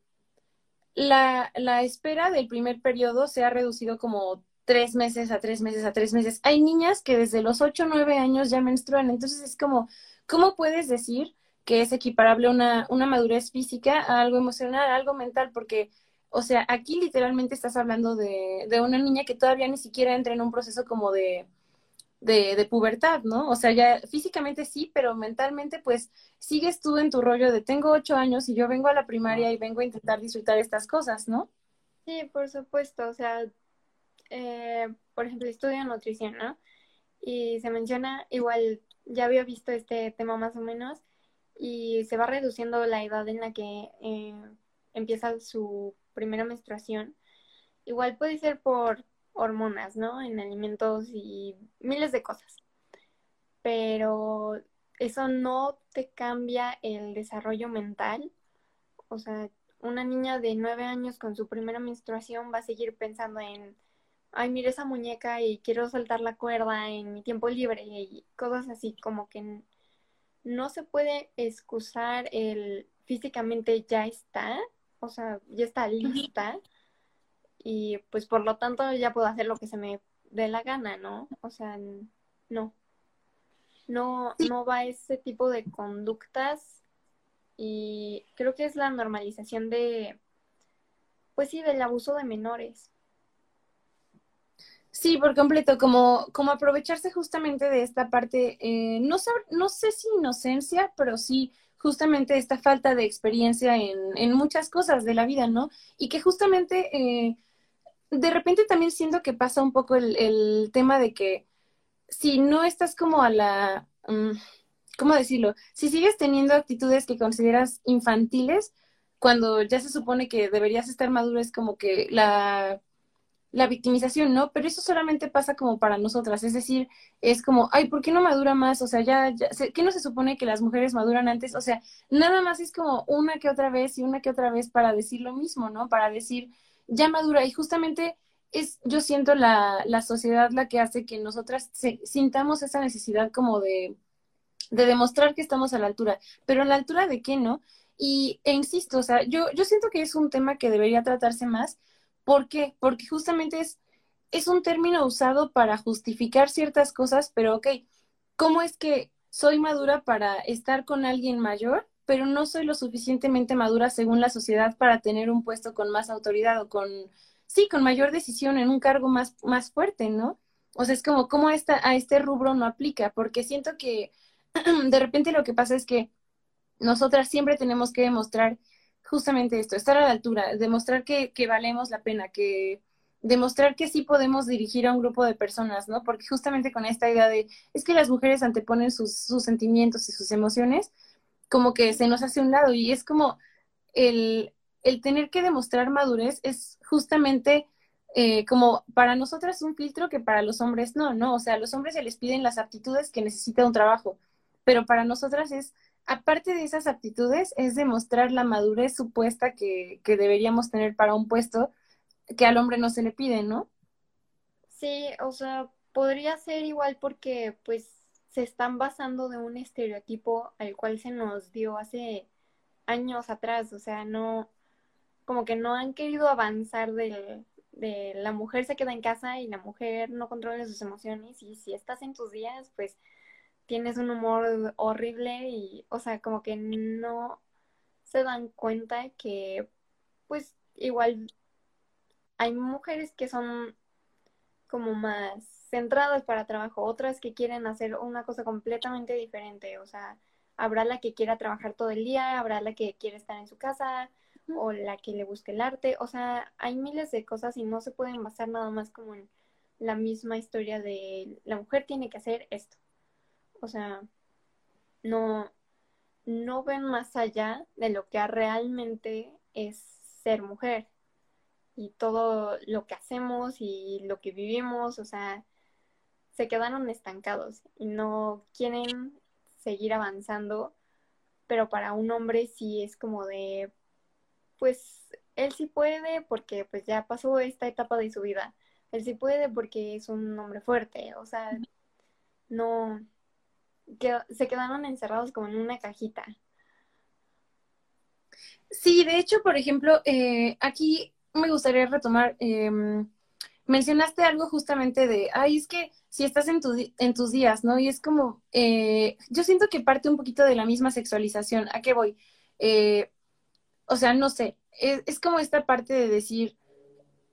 la, la espera del primer periodo se ha reducido como tres meses a tres meses a tres meses. Hay niñas que desde los ocho o nueve años ya menstruan, entonces es como, ¿cómo puedes decir que es equiparable una, una madurez física a algo emocional, a algo mental? Porque, o sea, aquí literalmente estás hablando de, de una niña que todavía ni siquiera entra en un proceso como de, de, de, pubertad, ¿no? O sea, ya físicamente sí, pero mentalmente pues sigues tú en tu rollo de tengo ocho años y yo vengo a la primaria y vengo a intentar disfrutar estas cosas, ¿no? Sí, por supuesto, o sea, eh, por ejemplo, estudio nutrición, ¿no? Y se menciona, igual ya había visto este tema más o menos, y se va reduciendo la edad en la que eh, empieza su primera menstruación. Igual puede ser por hormonas, ¿no? En alimentos y miles de cosas. Pero eso no te cambia el desarrollo mental. O sea, una niña de nueve años con su primera menstruación va a seguir pensando en, ay, mira esa muñeca y quiero saltar la cuerda en mi tiempo libre y cosas así, como que no se puede excusar el físicamente ya está, o sea, ya está lista y pues por lo tanto ya puedo hacer lo que se me dé la gana, ¿no? O sea, no. No, no va ese tipo de conductas y creo que es la normalización de, pues sí, del abuso de menores. Sí, por completo, como, como aprovecharse justamente de esta parte, eh, no, no sé si inocencia, pero sí justamente esta falta de experiencia en, en muchas cosas de la vida, ¿no? Y que justamente eh, de repente también siento que pasa un poco el, tema de que si no estás como a la, mm, ¿cómo decirlo? Si sigues teniendo actitudes que consideras infantiles, cuando ya se supone que deberías estar maduro, es como que la, la victimización, ¿no? Pero eso solamente pasa como para nosotras, es decir, es como, ay, ¿por qué no madura más? O sea, ya, ya ¿qué no se supone que las mujeres maduran antes? O sea, nada más es como una que otra vez y una que otra vez para decir lo mismo, ¿no? Para decir, ya madura y justamente es, yo siento la, la sociedad la que hace que nosotras sintamos esa necesidad como de, de demostrar que estamos a la altura, pero a la altura de qué, ¿no? Y, e insisto, o sea, yo, yo siento que es un tema que debería tratarse más. ¿Por qué? Porque justamente es, es un término usado para justificar ciertas cosas, pero ok, ¿cómo es que soy madura para estar con alguien mayor? Pero no soy lo suficientemente madura según la sociedad para tener un puesto con más autoridad o con, sí, con mayor decisión en un cargo más, más fuerte, ¿no? O sea, es como, ¿cómo esta, a este rubro no aplica? Porque siento que de repente lo que pasa es que nosotras siempre tenemos que demostrar justamente esto, estar a la altura, demostrar que, que valemos la pena, que demostrar que sí podemos dirigir a un grupo de personas, ¿no? Porque justamente con esta idea de, es que las mujeres anteponen sus, sus sentimientos y sus emociones, como que se nos hace un lado y es como el, el tener que demostrar madurez es justamente eh, como para nosotras un filtro que para los hombres no, ¿no? O sea, a los hombres se les piden las aptitudes que necesita un trabajo, pero para nosotras es, aparte de esas aptitudes, es demostrar la madurez supuesta que, que deberíamos tener para un puesto que al hombre no se le pide, ¿no? Sí, o sea, podría ser igual porque pues se están basando de un estereotipo al cual se nos dio hace años atrás, o sea, no, como que no han querido avanzar de, la mujer se queda en casa y la mujer no controla sus emociones y si estás en tus días, pues tienes un humor horrible y, o sea, como que no se dan cuenta que, pues, igual hay mujeres que son como más centradas para trabajo, otras que quieren hacer una cosa completamente diferente, o sea, habrá la que quiera trabajar todo el día, habrá la que quiere estar en su casa o la que le guste el arte, o sea, hay miles de cosas y no se pueden basar nada más como en la misma historia de la mujer tiene que hacer esto. O sea, no no ven más allá de lo que realmente es ser mujer y todo lo que hacemos y lo que vivimos, o sea, se quedaron estancados y no quieren seguir avanzando, pero para un hombre sí es como de, pues él sí puede porque pues ya pasó esta etapa de su vida, él sí puede porque es un hombre fuerte, o sea, no, que, se quedaron encerrados como en una cajita. Sí, de hecho, por ejemplo, eh, aquí me gustaría retomar eh, mencionaste algo justamente de, ay, es que si estás en, tu, en tus días, ¿no? Y es como, eh, yo siento que parte un poquito de la misma sexualización. ¿A qué voy? Eh, o sea, no sé, es, como esta parte de decir,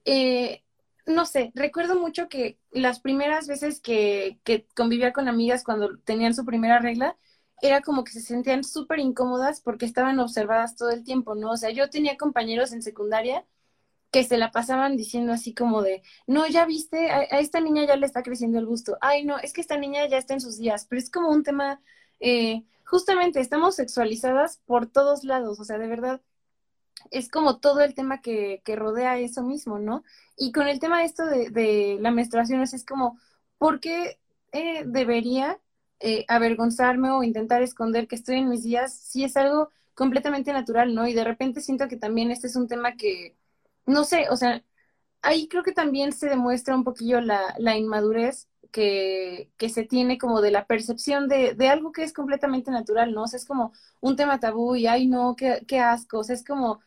eh, no sé, recuerdo mucho que las primeras veces que, que convivía con amigas cuando tenían su primera regla, era como que se sentían súper incómodas porque estaban observadas todo el tiempo, ¿no? O sea, yo tenía compañeros en secundaria que se la pasaban diciendo así como de, no, ya viste, a, esta niña ya le está creciendo el gusto, ay, no, es que esta niña ya está en sus días, pero es como un tema, eh, justamente estamos sexualizadas por todos lados, o sea, de verdad, es como todo el tema que, que rodea eso mismo, ¿no? Y con el tema esto de, de la menstruación, es como, ¿por qué eh, debería eh, avergonzarme o intentar esconder que estoy en mis días si es algo completamente natural, ¿no? Y de repente siento que también este es un tema que, no sé, o sea, ahí creo que también se demuestra un poquillo la, la inmadurez que, que, se tiene como de la percepción de, de, algo que es completamente natural, ¿no? O sea, es como un tema tabú y, ay, no, qué, qué asco, o sea, es como,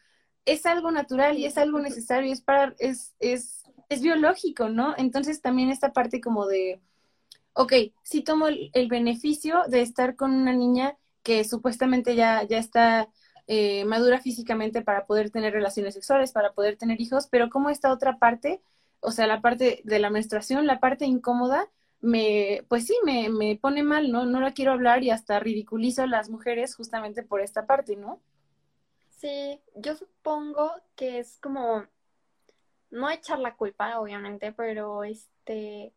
es algo natural y es algo necesario, es para, es, es, es biológico, ¿no? Entonces también esta parte como de, ok, sí tomo el, el beneficio de estar con una niña que supuestamente ya, ya está eh, madura físicamente para poder tener relaciones sexuales, para poder tener hijos, pero como esta otra parte, o sea, la parte de la menstruación, la parte incómoda, me, pues sí, me, me pone mal, ¿no? No la quiero hablar y hasta ridiculizo a las mujeres justamente por esta parte, ¿no? Sí, yo supongo que es como, no echar la culpa, obviamente, pero este,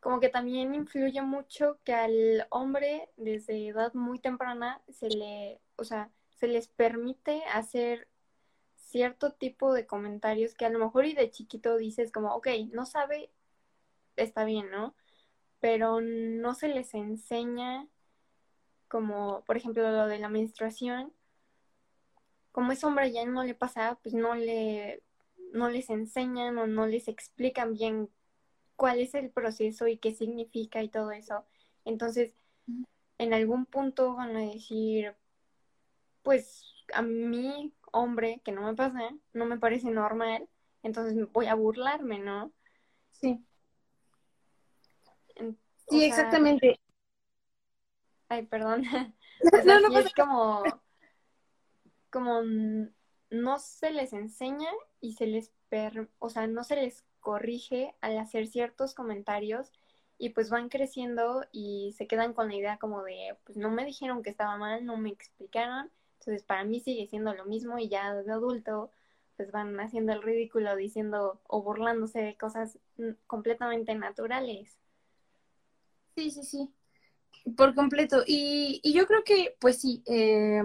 como que también influye mucho que al hombre desde edad muy temprana se le, o sea, se les permite hacer cierto tipo de comentarios que a lo mejor y de chiquito dices como, ok, no sabe, está bien, ¿no? Pero no se les enseña como, por ejemplo, lo de la menstruación, como es hombre ya no le pasa, pues no le, no les enseñan o no les explican bien cuál es el proceso y qué significa y todo eso. Entonces, en algún punto van a decir, pues a mí, hombre, que no me pasa, no me parece normal, entonces voy a burlarme, ¿no? Sí. sí, exactamente. Ay, perdón. no, no, es como, como no se les enseña y se les, per, o sea, no se les corrige al hacer ciertos comentarios y pues van creciendo y se quedan con la idea como de, pues no me dijeron que estaba mal, no me explicaron, entonces, para mí sigue siendo lo mismo y ya de adulto, pues van haciendo el ridículo diciendo o burlándose de cosas completamente naturales. Sí, sí, sí, por completo. Y, y yo creo que, pues sí, eh,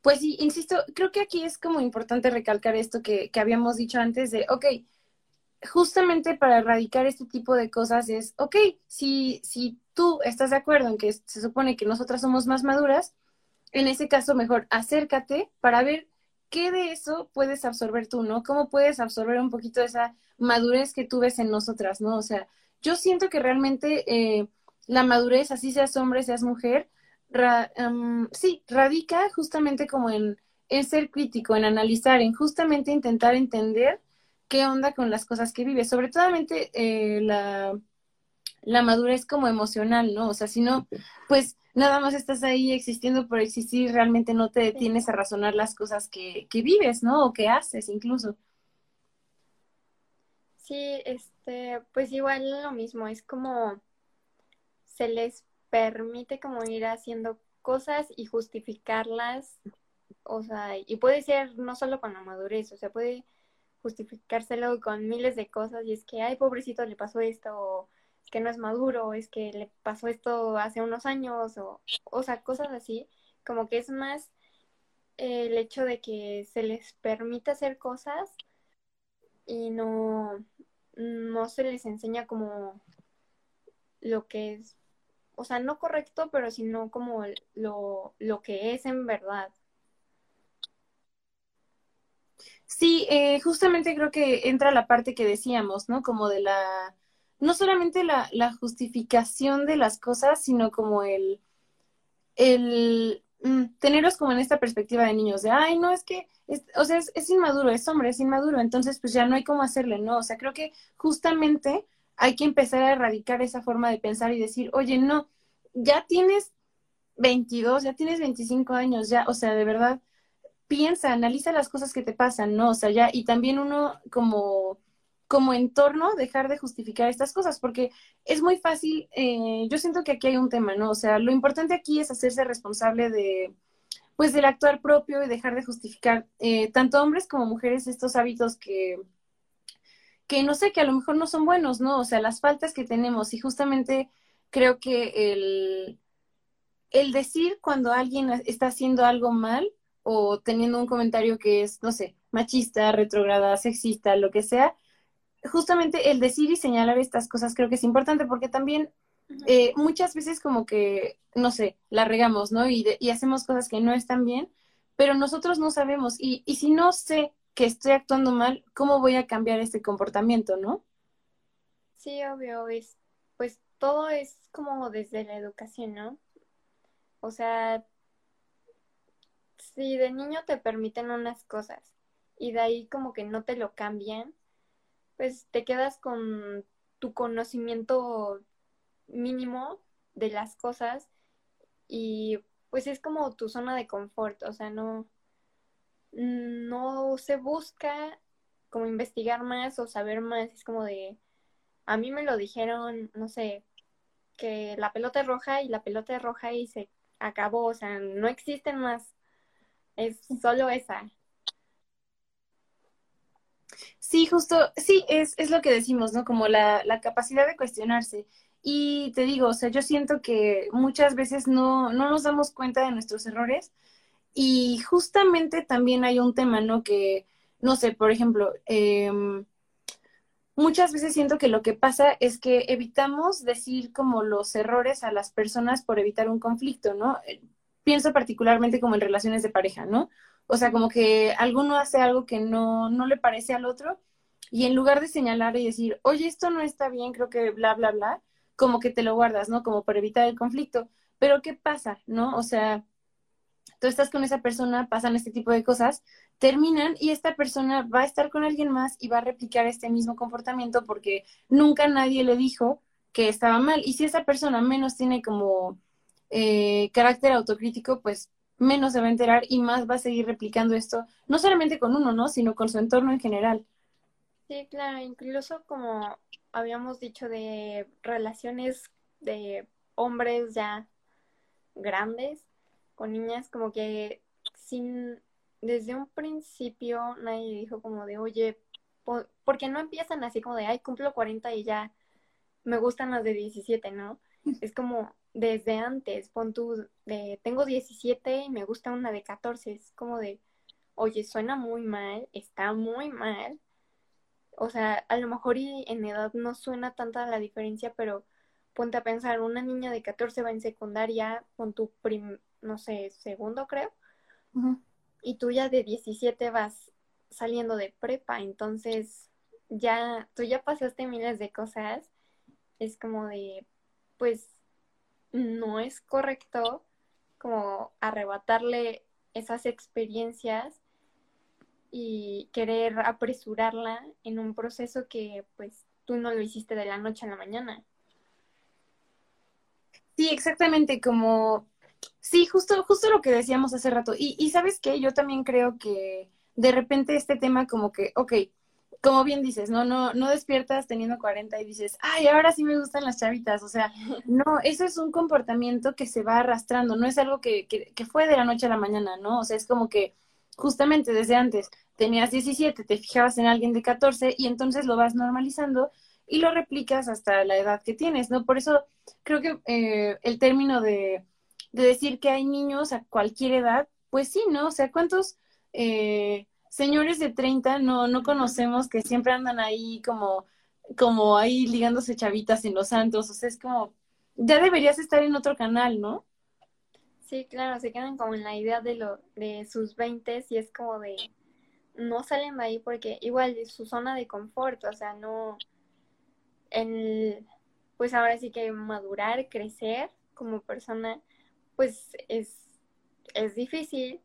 pues sí, insisto, creo que aquí es como importante recalcar esto que, que habíamos dicho antes de, ok, justamente para erradicar este tipo de cosas es, ok, si, si tú estás de acuerdo en que se supone que nosotras somos más maduras, en ese caso mejor acércate para ver qué de eso puedes absorber tú, ¿no? ¿Cómo puedes absorber un poquito de esa madurez que tú ves en nosotras, ¿no? O sea, yo siento que realmente eh, la madurez, así seas hombre, seas mujer, em, sí, radica justamente como en, en, ser crítico, en analizar, en justamente intentar entender qué onda con las cosas que vives, sobre todo eh, la, la madurez como emocional, ¿no? O sea, si no, pues nada más estás ahí existiendo por existir, realmente no te detienes a razonar las cosas que, que vives, ¿no? O que haces incluso. Sí, este, pues igual lo mismo, es como se les permite como ir haciendo cosas y justificarlas, o sea, y puede ser no solo con la madurez, o sea, puede justificárselo con miles de cosas y es que, ay, pobrecito, le pasó esto, o que no es maduro, es que le pasó esto hace unos años, o, o sea, cosas así, como que es más el hecho de que se les permite hacer cosas y no, no se les enseña como lo que es, o sea, no correcto, pero sino como lo, lo que es en verdad. Sí, eh, justamente creo que entra la parte que decíamos, ¿no? Como de la no solamente la, la justificación de las cosas, sino como el, el mm, tenerlos como en esta perspectiva de niños, de, ay, no, es que, o sea, es, es, inmaduro, es hombre, es inmaduro, entonces pues ya no hay cómo hacerle, ¿no? O sea, creo que justamente hay que empezar a erradicar esa forma de pensar y decir, oye, no, ya tienes 22, ya tienes 25 años, ya, o sea, de verdad, piensa, analiza las cosas que te pasan, ¿no? O sea, ya, y también uno como, como entorno, dejar de justificar estas cosas, porque es muy fácil, eh, yo siento que aquí hay un tema, ¿no? O sea, lo importante aquí es hacerse responsable de, pues, del actuar propio y dejar de justificar, eh, tanto hombres como mujeres, estos hábitos que, que no sé, que a lo mejor no son buenos, ¿no? O sea, las faltas que tenemos y justamente creo que el, el decir cuando alguien está haciendo algo mal o teniendo un comentario que es, no sé, machista, retrograda, sexista, lo que sea, justamente el decir y señalar estas cosas creo que es importante porque también eh, muchas veces como que, no sé, la regamos, ¿no? Y, y, hacemos cosas que no están bien, pero nosotros no sabemos. Y, y si no sé que estoy actuando mal, ¿cómo voy a cambiar este comportamiento, no? Sí, obvio, es, pues todo es como desde la educación, ¿no? O sea, si de niño te permiten unas cosas y de ahí como que no te lo cambian, pues te quedas con tu conocimiento mínimo de las cosas y pues es como tu zona de confort, o sea, no, no se busca como investigar más o saber más, es como de, a mí me lo dijeron, no sé, que la pelota es roja y la pelota es roja y se acabó, o sea, no existen más, es solo esa. Sí, justo, sí, es, es lo que decimos, ¿no? Como la, la capacidad de cuestionarse. Y te digo, o sea, yo siento que muchas veces no, no nos damos cuenta de nuestros errores y justamente también hay un tema, ¿no? Que, no sé, por ejemplo, eh, muchas veces siento que lo que pasa es que evitamos decir como los errores a las personas por evitar un conflicto, ¿no? Pienso particularmente como en relaciones de pareja, ¿no? O sea, como que alguno hace algo que no, no le parece al otro y en lugar de señalar y decir, oye, esto no está bien, creo que bla, bla, bla, como que te lo guardas, ¿no? Como para evitar el conflicto. Pero ¿qué pasa, no? O sea, tú estás con esa persona, pasan este tipo de cosas, terminan y esta persona va a estar con alguien más y va a replicar este mismo comportamiento porque nunca nadie le dijo que estaba mal. Y si esa persona menos tiene como eh, carácter autocrítico, pues menos se va a enterar y más va a seguir replicando esto, no solamente con uno, ¿no? Sino con su entorno en general. Sí, claro, incluso como habíamos dicho de relaciones de hombres ya grandes con niñas, como que sin desde un principio nadie dijo como de, oye, porque no empiezan así como de, ay, cumplo 40 y ya me gustan las de 17, ¿no? Es como desde antes, pon tú, de, tengo 17 y me gusta una de 14, es como de, oye, suena muy mal, está muy mal. O sea, a lo mejor y en edad no suena tanta la diferencia, pero ponte a pensar, una niña de 14 va en secundaria con tu prim, no sé, segundo creo y tú ya de 17 vas saliendo de prepa, entonces ya tú ya pasaste miles de cosas, es como de, pues no es correcto como arrebatarle esas experiencias y querer apresurarla en un proceso que pues tú no lo hiciste de la noche a la mañana. Sí, exactamente, como Sí, justo, justo lo que decíamos hace rato. Y, y sabes qué, yo también creo que de repente este tema como que, ok, como bien dices, no, no, no despiertas teniendo 40 y dices, ay, ahora sí me gustan las chavitas. O sea, no, eso es un comportamiento que se va arrastrando, no es algo que, que, que fue de la noche a la mañana, ¿no? O sea, es como que justamente desde antes tenías 17, te fijabas en alguien de 14 y entonces lo vas normalizando y lo replicas hasta la edad que tienes, ¿no? Por eso creo que eh, el término de de decir que hay niños a cualquier edad, pues sí, ¿no? O sea, ¿cuántos eh, señores de 30 no, no conocemos que siempre andan ahí como, como ahí ligándose chavitas en los santos? O sea, es como, ya deberías estar en otro canal, ¿no? Sí, claro, se quedan como en la idea de lo de sus 20 y es como de no salen de ahí porque igual es su zona de confort, o sea, no en pues ahora sí que madurar, crecer como persona pues es es difícil,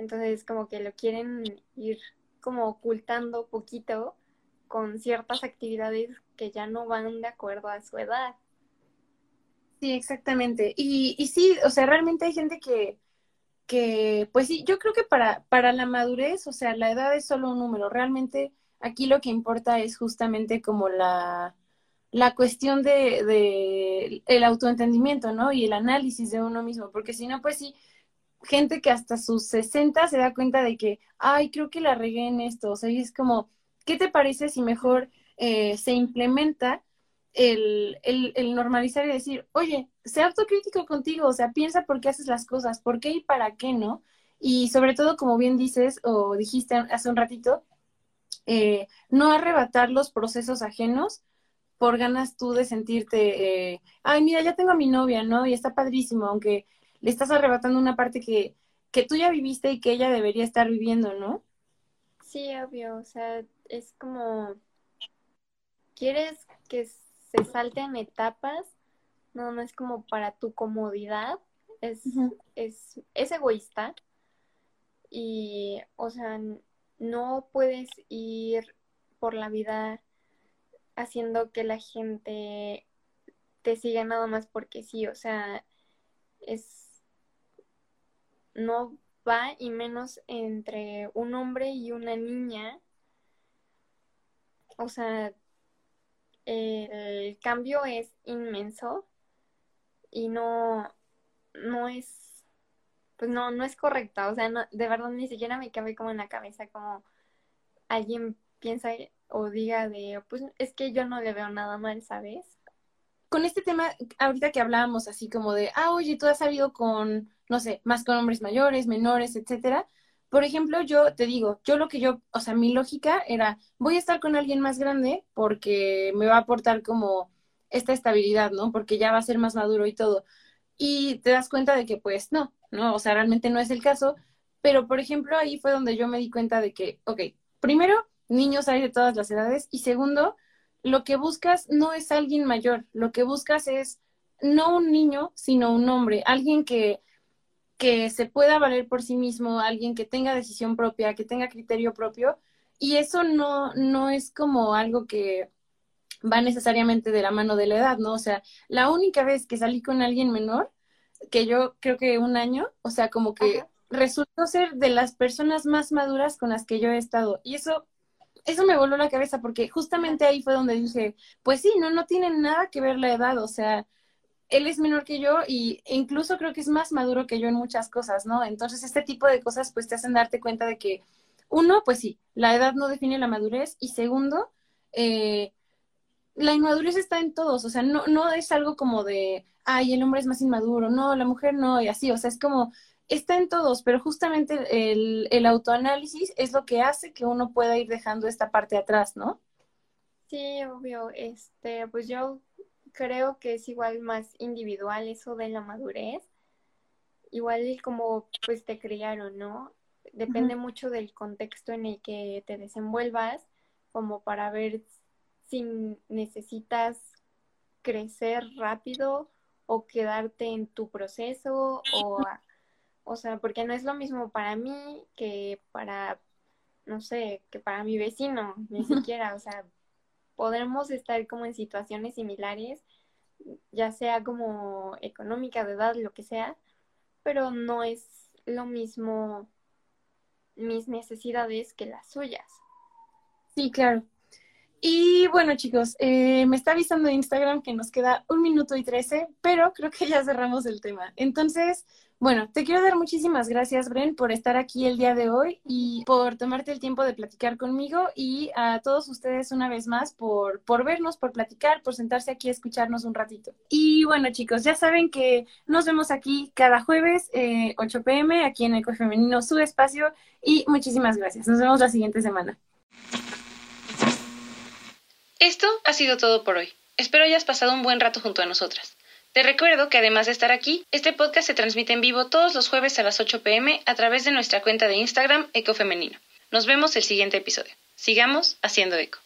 entonces como que lo quieren ir como ocultando poquito con ciertas actividades que ya no van de acuerdo a su edad. Sí, exactamente. Y, y sí, o sea, realmente hay gente que, que, pues sí, yo creo que para, para la madurez, o sea, la edad es solo un número. Realmente aquí lo que importa es justamente como la, la cuestión de, de el autoentendimiento, ¿no? Y el análisis de uno mismo, porque si no, pues sí, gente que hasta sus 60 se da cuenta de que, ay, creo que la regué en esto, o sea, y es como, ¿qué te parece si mejor eh, se implementa el, el, normalizar y decir, oye, sé autocrítico contigo, o sea, piensa por qué haces las cosas, por qué y para qué, ¿no? Y sobre todo, como bien dices o dijiste hace un ratito, eh, no arrebatar los procesos ajenos por ganas tú de sentirte, eh, ay, mira, ya tengo a mi novia, ¿no? Y está padrísimo, aunque le estás arrebatando una parte que, que tú ya viviste y que ella debería estar viviendo, ¿no? Sí, obvio, o sea, es como, ¿quieres que se salten etapas? No, no es como para tu comodidad, es, es, es egoísta y, o sea, no puedes ir por la vida haciendo que la gente te siga nada más porque sí, o sea, es no va y menos entre un hombre y una niña. O sea, el cambio es inmenso y no no es pues no no es correcta, o sea, de verdad ni siquiera me cabe como en la cabeza como alguien piensa o diga de, pues es que yo no le veo nada mal, ¿sabes? Con este tema, ahorita que hablábamos así como de, ah, oye, tú has salido con, no sé, más con hombres mayores, menores, etcétera. Por ejemplo, yo te digo, yo lo que yo, o sea, mi lógica era, voy a estar con alguien más grande porque me va a aportar como esta estabilidad, ¿no? Porque ya va a ser más maduro y todo. Y te das cuenta de que pues no, ¿no? O sea, realmente no es el caso. Pero, por ejemplo, ahí fue donde yo me di cuenta de que, ok, primero, niños hay de todas las edades. Y segundo, lo que buscas no es alguien mayor, lo que buscas es no un niño, sino un hombre, alguien que, que se pueda valer por sí mismo, alguien que tenga decisión propia, que tenga criterio propio. Y eso no, no es como algo que va necesariamente de la mano de la edad, ¿no? O sea, la única vez que salí con alguien menor, que yo creo que un año, o sea, como que resultó ser de las personas más maduras con las que yo he estado. Y eso eso me voló la cabeza porque justamente ahí fue donde dije, pues sí, no, no tiene nada que ver la edad, o sea, él es menor que yo y e incluso creo que es más maduro que yo en muchas cosas, ¿no? Entonces, este tipo de cosas pues te hacen darte cuenta de que, uno, pues sí, la edad no define la madurez y segundo, eh, la inmadurez está en todos, o sea, no, no es algo como de, ay, el hombre es más inmaduro, no, la mujer no, y así, o sea, es como está en todos, pero justamente el, el, autoanálisis es lo que hace que uno pueda ir dejando esta parte atrás, ¿no? Sí, obvio. Este, pues yo creo que es igual más individual eso de la madurez. Igual como pues te criaron, ¿no? Depende mucho del contexto en el que te desenvuelvas, como para ver si necesitas crecer rápido o quedarte en tu proceso o o sea, porque no es lo mismo para mí que para, no sé, que para mi vecino, ni siquiera. O sea, podremos estar como en situaciones similares, ya sea como económica, de edad, lo que sea, pero no es lo mismo mis necesidades que las suyas. Sí, claro. Y bueno, chicos, eh, me está avisando Instagram que nos queda un minuto y trece, pero creo que ya cerramos el tema. Entonces, bueno, te quiero dar muchísimas gracias, Bren, por estar aquí el día de hoy y por tomarte el tiempo de platicar conmigo y a todos ustedes una vez más por, por vernos, por platicar, por sentarse aquí a escucharnos un ratito. Y bueno, chicos, ya saben que nos vemos aquí cada jueves, eh, 8 pm, aquí en Eco Femenino, su espacio. Y muchísimas gracias. Nos vemos la siguiente semana. Esto ha sido todo por hoy. Espero hayas pasado un buen rato junto a nosotras. Te recuerdo que además de estar aquí, este podcast se transmite en vivo todos los jueves a las 8 pm a través de nuestra cuenta de Instagram Ecofemenino. Nos vemos el siguiente episodio. Sigamos haciendo eco.